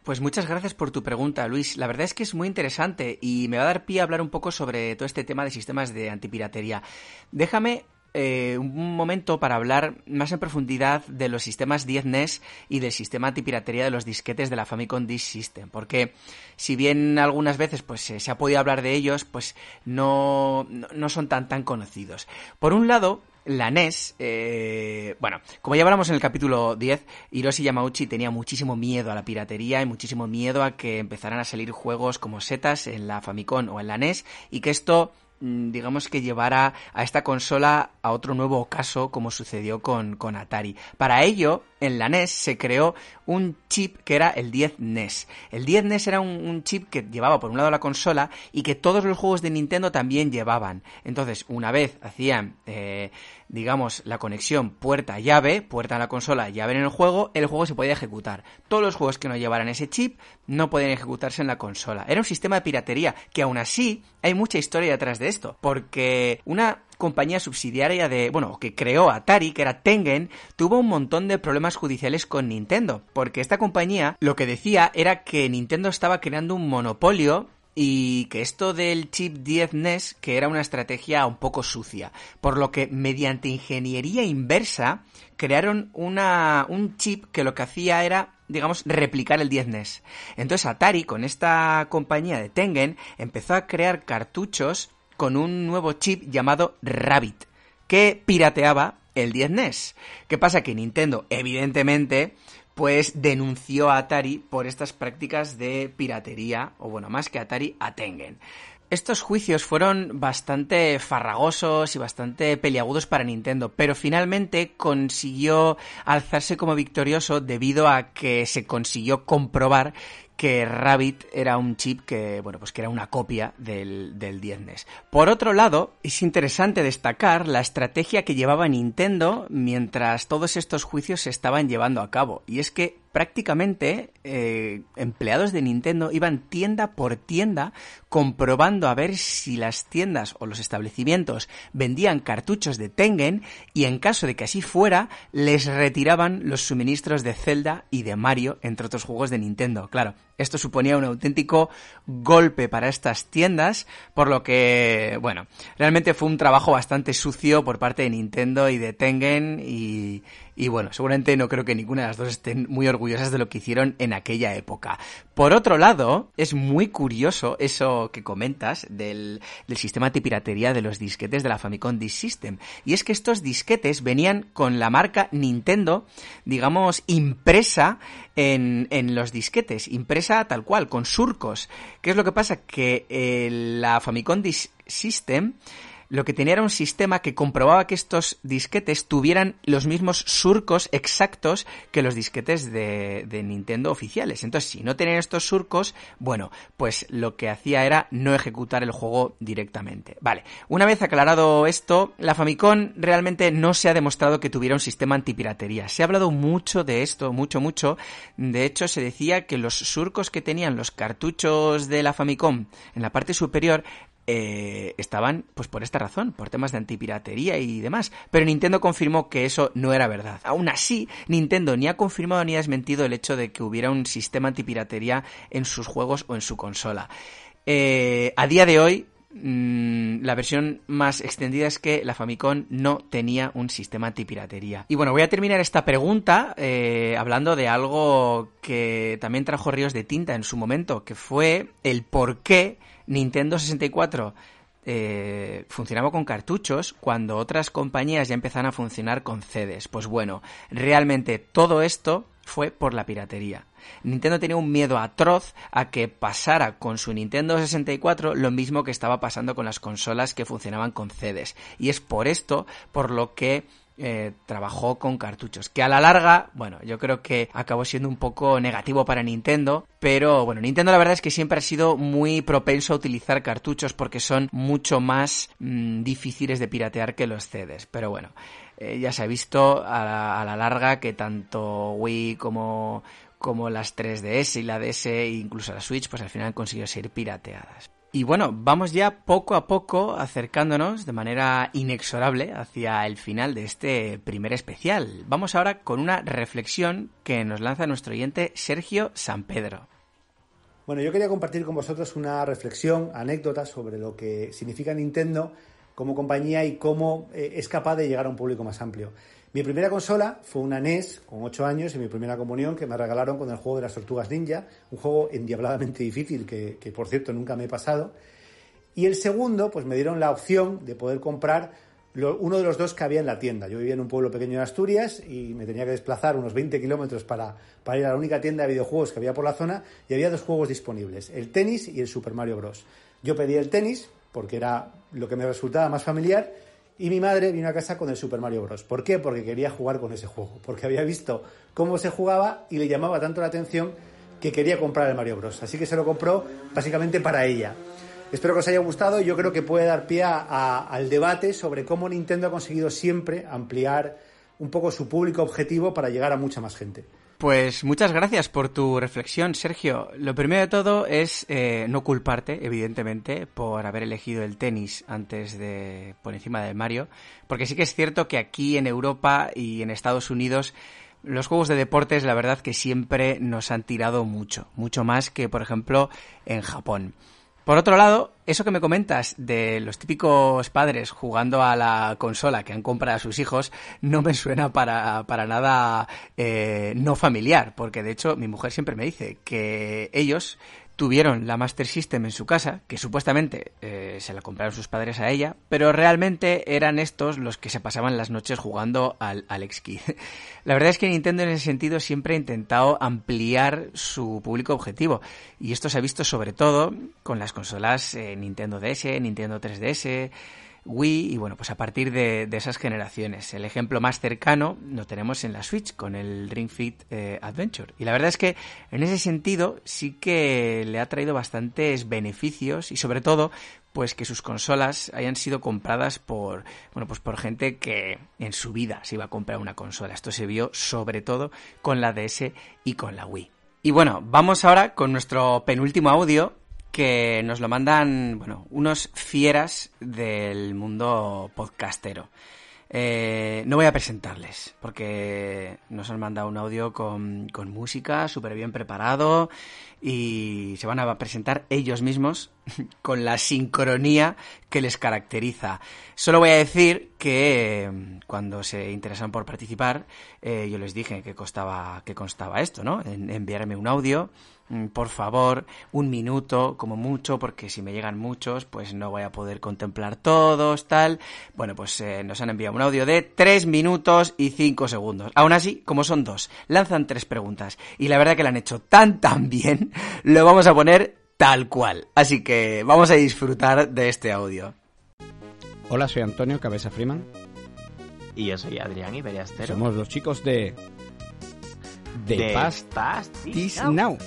Pues muchas gracias por tu pregunta, Luis. La verdad es que es muy interesante y me va a dar pie a hablar un poco sobre todo este tema de sistemas de antipiratería. Déjame eh, un momento para hablar más en profundidad de los sistemas 10 NES y del sistema antipiratería de los disquetes de la Famicom Disk System, porque si bien algunas veces pues se ha podido hablar de ellos, pues no, no son tan tan conocidos. Por un lado, la NES, eh, bueno, como ya hablamos en el capítulo 10, Hiroshi Yamauchi tenía muchísimo miedo a la piratería y muchísimo miedo a que empezaran a salir juegos como setas en la Famicom o en la NES y que esto digamos que llevara a esta consola a otro nuevo caso como sucedió con, con Atari. Para ello, en la NES se creó un chip que era el 10 NES. El 10 NES era un, chip que llevaba por un lado la consola y que todos los juegos de Nintendo también llevaban. Entonces, una vez hacían, eh, digamos, la conexión puerta-llave, puerta a la consola, llave en el juego, el juego se podía ejecutar. Todos los juegos que no llevaran ese chip no podían ejecutarse en la consola. Era un sistema de piratería que aún así hay mucha historia detrás de esto, porque una compañía subsidiaria de, bueno, que creó Atari, que era Tengen, tuvo un montón de problemas judiciales con Nintendo, porque esta compañía lo que decía era que Nintendo estaba creando un monopolio y que esto del chip 10 NES que era una estrategia un poco sucia, por lo que mediante ingeniería inversa crearon una, un chip que lo que hacía era digamos, replicar el 10 NES. Entonces Atari, con esta compañía de Tengen, empezó a crear cartuchos con un nuevo chip llamado Rabbit, que pirateaba el 10 NES. ¿Qué pasa? Que Nintendo, evidentemente, pues denunció a Atari por estas prácticas de piratería, o bueno, más que Atari, a Tengen. Estos juicios fueron bastante farragosos y bastante peliagudos para Nintendo, pero finalmente consiguió alzarse como victorioso debido a que se consiguió comprobar que Rabbit era un chip que, bueno, pues que era una copia del, del 10 NES. Por otro lado, es interesante destacar la estrategia que llevaba Nintendo mientras todos estos juicios se estaban llevando a cabo. Y es que prácticamente eh, empleados de Nintendo iban tienda por tienda comprobando a ver si las tiendas o los establecimientos vendían cartuchos de Tengen y en caso de que así fuera les retiraban los suministros de Zelda y de Mario entre otros juegos de Nintendo. Claro, esto suponía un auténtico golpe para estas tiendas, por lo que, bueno, realmente fue un trabajo bastante sucio por parte de Nintendo y de Tengen y, y bueno, seguramente no creo que ninguna de las dos estén muy orgullosas de lo que hicieron en aquella época. Por otro lado, es muy curioso eso que comentas del, del sistema de piratería de los disquetes de la Famicom Disk System. Y es que estos disquetes venían con la marca Nintendo, digamos, impresa en, en los disquetes, impresa tal cual, con surcos. ¿Qué es lo que pasa? Que eh, la Famicom Disk System lo que tenía era un sistema que comprobaba que estos disquetes tuvieran los mismos surcos exactos que los disquetes de, Nintendo oficiales. Entonces, si no tenían estos surcos, bueno, pues lo que hacía era no ejecutar el juego directamente. Vale, una vez aclarado esto, la Famicom realmente no se ha demostrado que tuviera un sistema antipiratería. Se ha hablado mucho de esto, mucho, mucho. De hecho, se decía que los surcos que tenían los cartuchos de la Famicom en la parte superior eh, estaban pues por esta razón, por temas de antipiratería y demás. Pero Nintendo confirmó que eso no era verdad. Aún así, Nintendo ni ha confirmado ni ha desmentido el hecho de que hubiera un sistema antipiratería en sus juegos o en su consola. Eh, a día de hoy, mm, la versión más extendida es que la Famicom no tenía un sistema antipiratería. Y bueno, voy a terminar esta pregunta eh, hablando de algo que también trajo ríos de tinta en su momento, que fue el por qué Nintendo 64 eh, funcionaba con cartuchos cuando otras compañías ya empezaron a funcionar con CDs. Pues bueno, realmente todo esto fue por la piratería. Nintendo tenía un miedo atroz a que pasara con su Nintendo 64 lo mismo que estaba pasando con las consolas que funcionaban con CDs. Y es por esto por lo que eh, trabajó con cartuchos. Que a la larga, bueno, yo creo que acabó siendo un poco negativo para Nintendo. Pero bueno, Nintendo la verdad es que siempre ha sido muy propenso a utilizar cartuchos porque son mucho más mm, difíciles de piratear que los CDs. Pero bueno, eh, ya se ha visto a la, larga que tanto Wii como como las 3DS y la DS e incluso la Switch, pues al final han conseguido ser pirateadas. Y bueno, vamos ya poco a poco acercándonos de manera inexorable hacia el final de este primer especial. Vamos ahora con una reflexión que nos lanza nuestro oyente Sergio San Pedro. Bueno, yo quería compartir con vosotros una reflexión, anécdota sobre lo que significa Nintendo como compañía y cómo eh, es capaz de llegar a un público más amplio. Mi primera consola fue una NES con 8 años y mi primera comunión que me regalaron con el juego de las tortugas ninja, un juego endiabladamente difícil que, por cierto nunca me he pasado. Y el segundo, pues me dieron la opción de poder comprar uno de los dos que había en la tienda. Yo vivía en un pueblo pequeño de Asturias y me tenía que desplazar unos 20 kilómetros para, para ir a la única tienda de videojuegos que había por la zona y había dos juegos disponibles, el tenis y el Super Mario Bros. Yo pedí el tenis porque era lo que me resultaba más familiar. Y mi madre vino a casa con el Super Mario Bros. ¿Por qué? Porque quería jugar con ese juego, porque había visto cómo se jugaba y le llamaba tanto la atención que quería comprar el Mario Bros. Así que se lo compró básicamente para ella. Espero que os haya gustado y yo creo que puede dar pie a- al debate sobre cómo Nintendo ha conseguido siempre ampliar un poco su público objetivo para llegar a mucha más gente. Pues muchas gracias por tu reflexión, Sergio. Lo primero de todo es eh, no culparte, evidentemente, por haber elegido el tenis antes de por encima del Mario, porque sí que es cierto que aquí en Europa y en Estados Unidos los juegos de deportes, la verdad que siempre nos han tirado mucho, mucho más que, por ejemplo, en Japón. Por otro lado, eso que me comentas de los típicos padres jugando a la consola que han comprado a sus hijos no me suena para, para nada eh, no familiar, porque de hecho mi mujer siempre me dice que ellos tuvieron la Master System en su casa, que supuestamente eh, se la compraron sus padres a ella, pero realmente eran estos los que se pasaban las noches jugando al Alex Kidd. La verdad es que Nintendo en ese sentido siempre ha intentado ampliar su público objetivo, y esto se ha visto sobre todo con las consolas eh, Nintendo DS, Nintendo 3DS, Wii y bueno, pues a partir de, esas generaciones. El ejemplo más cercano lo tenemos en la Switch con el Ring Fit eh, Adventure. Y la verdad es que en ese sentido sí que le ha traído bastantes beneficios y sobre todo pues que sus consolas hayan sido compradas por bueno pues por gente que en su vida se iba a comprar una consola. Esto se vio sobre todo con la DS y con la Wii. Y bueno, vamos ahora con nuestro penúltimo audio que nos lo mandan, bueno, unos fieras del mundo podcastero. Eh, no voy a presentarles, porque nos han mandado un audio con, con música, súper bien preparado, y se van a presentar ellos mismos con la sincronía que les caracteriza. Solo voy a decir que eh, cuando se interesan por participar, eh, yo les dije que costaba, que constaba esto, ¿no? En, enviarme un audio, mm, por favor, un minuto como mucho, porque si me llegan muchos, pues no voy a poder contemplar todos, tal. Bueno, pues eh, nos han enviado un audio de 3 minutos y 5 segundos. Aún así, como son dos, lanzan tres preguntas. Y la verdad que lo han hecho tan tan bien, lo vamos a poner tal cual. Así que vamos a disfrutar de este audio. Hola, soy Antonio Cabeza Freeman. Y yo soy Adrián Iberiastero. Somos los chicos de. The De Past, Past is is Now. Now.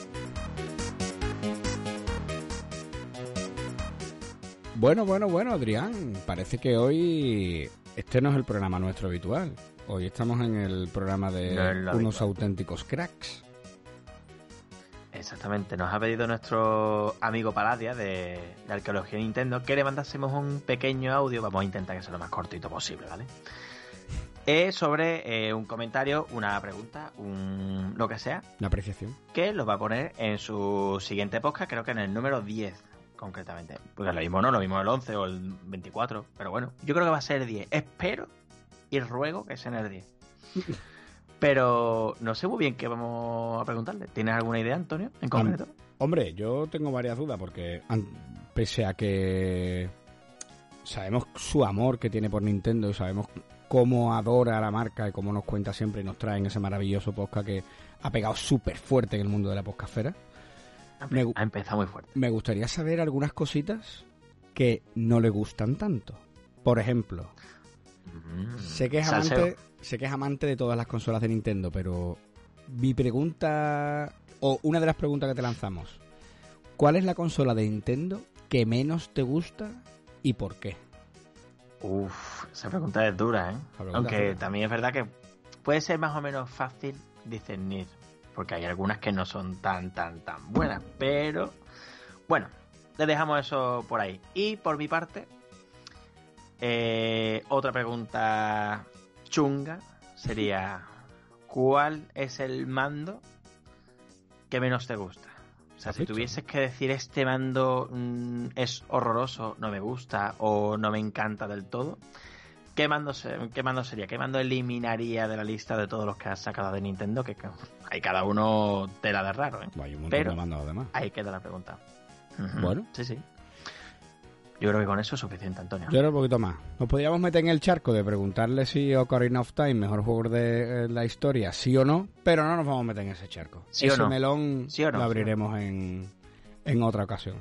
Bueno, bueno, bueno, Adrián. Parece que hoy este no es el programa nuestro habitual. Hoy estamos en el programa de No unos habitual. auténticos cracks. Exactamente, nos ha pedido nuestro amigo Paladia de, de Arqueología Nintendo que le mandásemos un pequeño audio, vamos a intentar que sea lo más cortito posible, ¿vale? Eh, sobre eh, un comentario, una pregunta, un lo que sea, Una apreciación. que lo va a poner en su siguiente podcast, creo que en el número 10, concretamente. Porque lo mismo no, lo mismo el 11 o el 24, pero bueno, yo creo que va a ser el 10. Espero y ruego que sea en el 10. Pero no sé muy bien qué vamos a preguntarle. ¿Tienes alguna idea, Antonio, en concreto? Hombre, yo tengo varias dudas porque pese a que sabemos su amor que tiene por Nintendo y sabemos cómo adora a la marca y cómo nos cuenta siempre y nos trae en ese maravilloso podcast que ha pegado súper fuerte en el mundo de la. Me, gu- Ha empezado muy fuerte. me gustaría saber algunas cositas que no le gustan tanto. Por ejemplo, sé que es Salseo. amante, sé que es amante de todas las consolas de Nintendo, pero mi pregunta o una de las preguntas que te lanzamos, ¿cuál es la consola de Nintendo que menos te gusta y por qué? Uf, esa pregunta es dura, ¿eh? Aunque dura. también es verdad que puede ser más o menos fácil discernir, porque hay algunas que no son tan, tan, tan buenas, pero bueno, le dejamos eso por ahí. Y por mi parte, eh, otra pregunta chunga sería, ¿cuál es el mando que menos te gusta? O sea, si tuvieses que decir este mando mm, es horroroso, no me gusta o no me encanta del todo, ¿qué mando, se- ¿qué mando sería? ¿Qué mando eliminaría de la lista de todos los que has sacado de Nintendo? Que que hay cada uno tela de raro, ¿eh? Hay un montón Pero de mandos además. ahí queda la pregunta. Bueno. Sí, sí. Yo creo que con eso es suficiente, Antonio. Yo era un poquito más. Nos podríamos meter en el charco de preguntarle si Ocarina of Time, mejor juego de eh, la historia, sí o no, pero no nos vamos a meter en ese charco. ¿Sí o ese no? melón ¿Sí o no? lo abriremos en, en otra ocasión.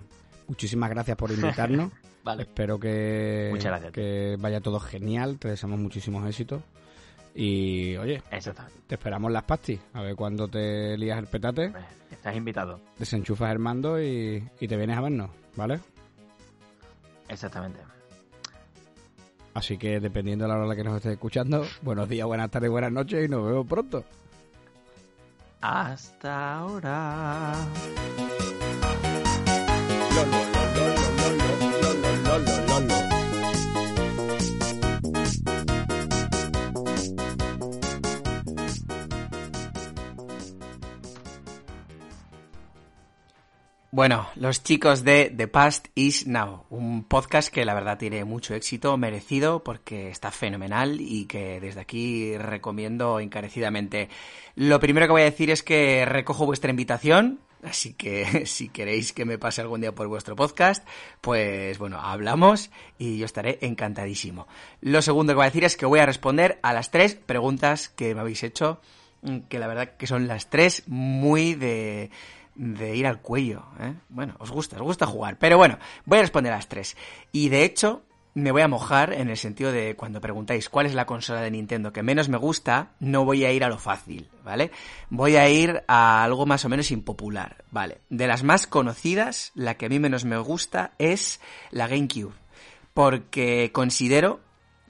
Muchísimas gracias por invitarnos. Vale. Espero que, Muchas gracias. que vaya todo genial, te deseamos muchísimos éxitos. Y oye, te esperamos las pastis, a ver cuándo te lías el petate. Estás invitado. Desenchufas el mando y, y te vienes a vernos, ¿vale? Exactamente. Así que dependiendo de la hora en la que nos estés escuchando, buenos días, buenas tardes, buenas noches y nos vemos pronto. Hasta ahora. Bueno, los chicos de The Past is Now, un podcast que la verdad tiene mucho éxito, merecido, porque está fenomenal y que desde aquí recomiendo encarecidamente. Lo primero que voy a decir es que recojo vuestra invitación, así que si queréis que me pase algún día por vuestro podcast, pues bueno, hablamos y yo estaré encantadísimo. Lo segundo que voy a decir es que voy a responder a las tres preguntas que me habéis hecho, que la verdad que son las tres muy de de ir al cuello. ¿eh? Bueno, os gusta, os gusta jugar. Pero bueno, voy a responder a las tres. Y de hecho, me voy a mojar en el sentido de cuando preguntáis cuál es la consola de Nintendo que menos me gusta, no voy a ir a lo fácil, ¿vale? Voy a ir a algo más o menos impopular, ¿vale? De las más conocidas, la que a mí menos me gusta es la GameCube. Porque considero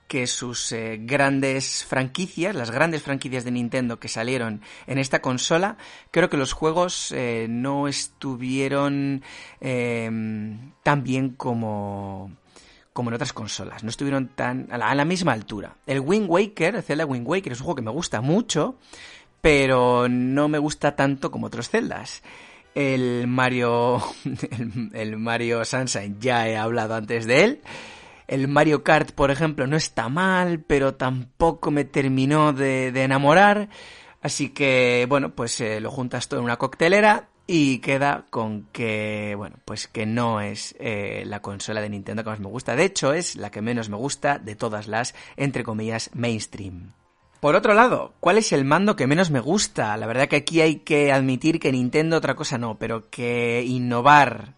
que sus eh, grandes franquicias, las grandes franquicias de Nintendo que salieron en esta consola, creo que los juegos eh, no estuvieron eh, tan bien como como en otras consolas, no estuvieron tan a la, misma altura. El Wind Waker, el Zelda Wind Waker es un juego que me gusta mucho, pero no me gusta tanto como otros Zeldas. El Mario el, el Mario Sunshine ya he hablado antes de él. El Mario Kart, por ejemplo, no está mal, pero tampoco me terminó de, enamorar. Así que, bueno, pues eh, lo juntas todo en una coctelera y queda con que, bueno, pues que no es eh, la consola de Nintendo que más me gusta. De hecho, es la que menos me gusta de todas las, entre comillas, mainstream. Por otro lado, ¿cuál es el mando que menos me gusta? La verdad que aquí hay que admitir que Nintendo otra cosa no, pero que innovar,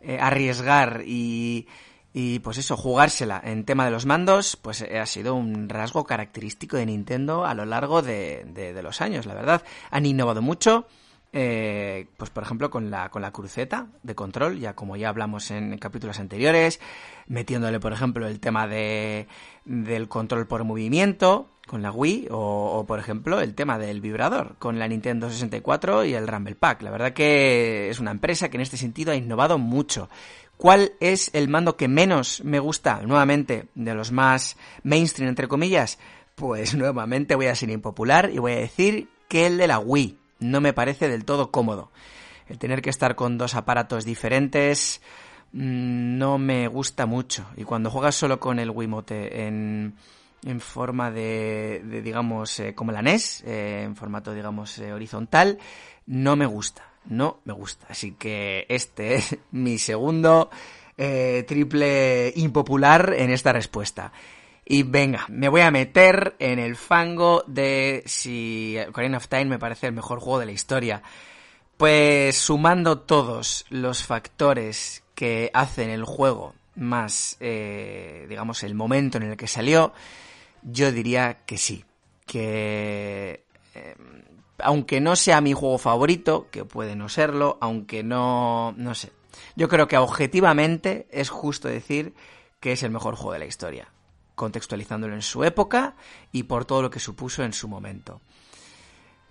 eh, arriesgar y y pues eso, jugársela en tema de los mandos, pues ha sido un rasgo característico de Nintendo a lo largo de, de, de los años, la verdad. Han innovado mucho, eh, pues por ejemplo con la, con la cruceta de control, ya como ya hablamos en capítulos anteriores, metiéndole por ejemplo el tema de, del control por movimiento con la Wii o, o, por ejemplo el tema del vibrador con la Nintendo 64 y el Rumble Pack. La verdad que es una empresa que en este sentido ha innovado mucho. ¿Cuál es el mando que menos me gusta? Nuevamente, de los más mainstream, entre comillas. Pues nuevamente voy a ser impopular y voy a decir que el de la Wii no me parece del todo cómodo. El tener que estar con dos aparatos diferentes mmm, no me gusta mucho. Y cuando juegas solo con el Wiimote en, en forma de, de digamos, eh, como la NES, eh, en formato, digamos, eh, horizontal, no me gusta no me gusta. Así que este es mi segundo triple impopular en esta respuesta. Y venga, me voy a meter en el fango de si Ocarina of Time me parece el mejor juego de la historia. Pues sumando todos los factores que hacen el juego más, digamos, el momento en el que salió, yo diría que sí. Que eh, aunque no sea mi juego favorito, que puede no serlo, aunque no, no sé. Yo creo que objetivamente es justo decir que es el mejor juego de la historia, contextualizándolo en su época y por todo lo que supuso en su momento.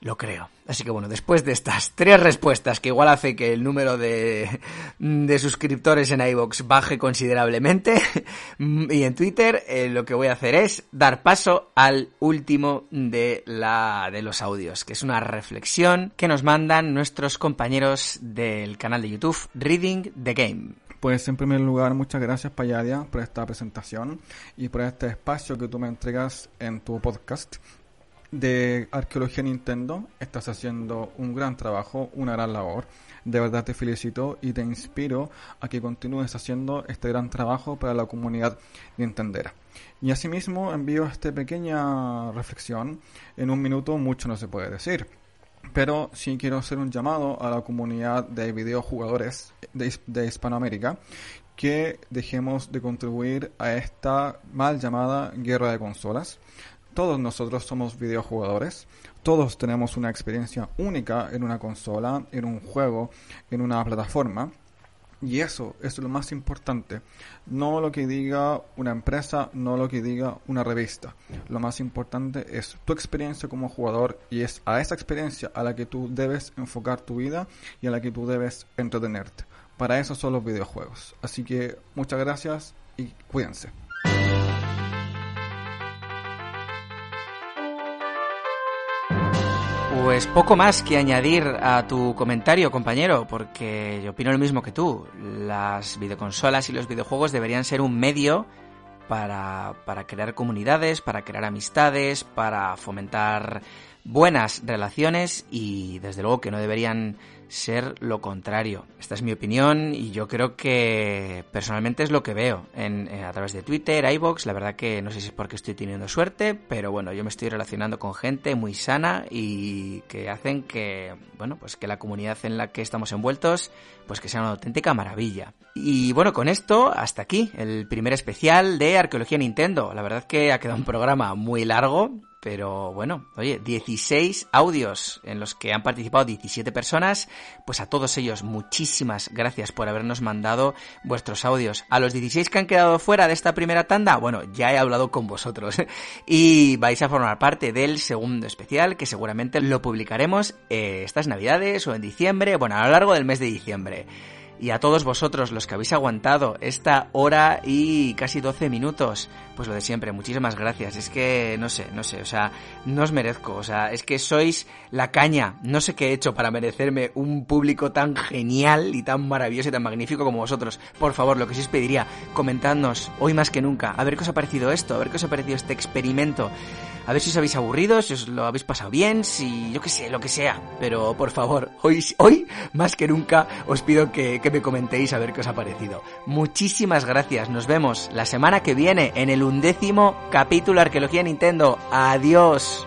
Lo creo. Así que bueno, después de estas tres respuestas, que igual hace que el número de, de suscriptores en iVoox baje considerablemente, y en Twitter, eh, lo que voy a hacer es dar paso al último de, la, de los audios, que es una reflexión que nos mandan nuestros compañeros del canal de YouTube Reading the Game. Pues en primer lugar, muchas gracias Payadia por esta presentación y por este espacio que tú me entregas en tu podcast de Arqueología Nintendo. Estás haciendo un gran trabajo, una gran labor. De verdad te felicito y te inspiro a que continúes haciendo este gran trabajo para la comunidad nintendera. Y asimismo envío esta pequeña reflexión. En un minuto mucho no se puede decir. Pero sí quiero hacer un llamado a la comunidad de videojugadores de, de Hispanoamérica que dejemos de contribuir a esta mal llamada guerra de consolas. Todos nosotros somos videojugadores, todos tenemos una experiencia única en una consola, en un juego, en una plataforma. Y eso es lo más importante. No lo que diga una empresa, no lo que diga una revista. Lo más importante es tu experiencia como jugador y es a esa experiencia a la que tú debes enfocar tu vida y a la que tú debes entretenerte. Para eso son los videojuegos. Así que muchas gracias y cuídense. Pues poco más que añadir a tu comentario, compañero, porque yo opino lo mismo que tú. Las videoconsolas y los videojuegos deberían ser un medio para, para crear comunidades, para crear amistades, para fomentar buenas relaciones y desde luego que no deberían ser lo contrario. Esta es mi opinión y yo creo que personalmente es lo que veo eh, a través de Twitter, iBox. La verdad que no sé si es porque estoy teniendo suerte, pero bueno, yo me estoy relacionando con gente muy sana y que hacen que, bueno, pues que la comunidad en la que estamos envueltos, pues que sea una auténtica maravilla. Y bueno, con esto, hasta aquí, el primer especial de Arqueología Nintendo. La verdad que ha quedado un programa muy largo, pero bueno, oye, 16 audios en los que han participado 17 personas. Pues a todos ellos, muchísimas gracias por habernos mandado vuestros audios. A los 16 que han quedado fuera de esta primera tanda, bueno, ya he hablado con vosotros. y vais a formar parte del segundo especial, que seguramente lo publicaremos eh, estas navidades o en diciembre, bueno, a lo largo del mes de diciembre y a todos vosotros los que habéis aguantado esta hora y casi 12 minutos, pues lo de siempre, muchísimas gracias. Es que no sé, no sé, o sea, no os merezco, o sea, es que sois la caña. No sé qué he hecho para merecerme un público tan genial y tan maravilloso y tan magnífico como vosotros. Por favor, lo que sí os pediría, comentadnos hoy más que nunca, a ver qué os ha parecido esto, a ver qué os ha parecido este experimento. A ver si os habéis aburrido, si os lo habéis pasado bien, si yo qué sé, lo que sea. Pero por favor, hoy, hoy más que nunca os pido que, que me comentéis a ver qué os ha parecido. Muchísimas gracias, nos vemos la semana que viene en el undécimo capítulo Arqueología Nintendo. Adiós.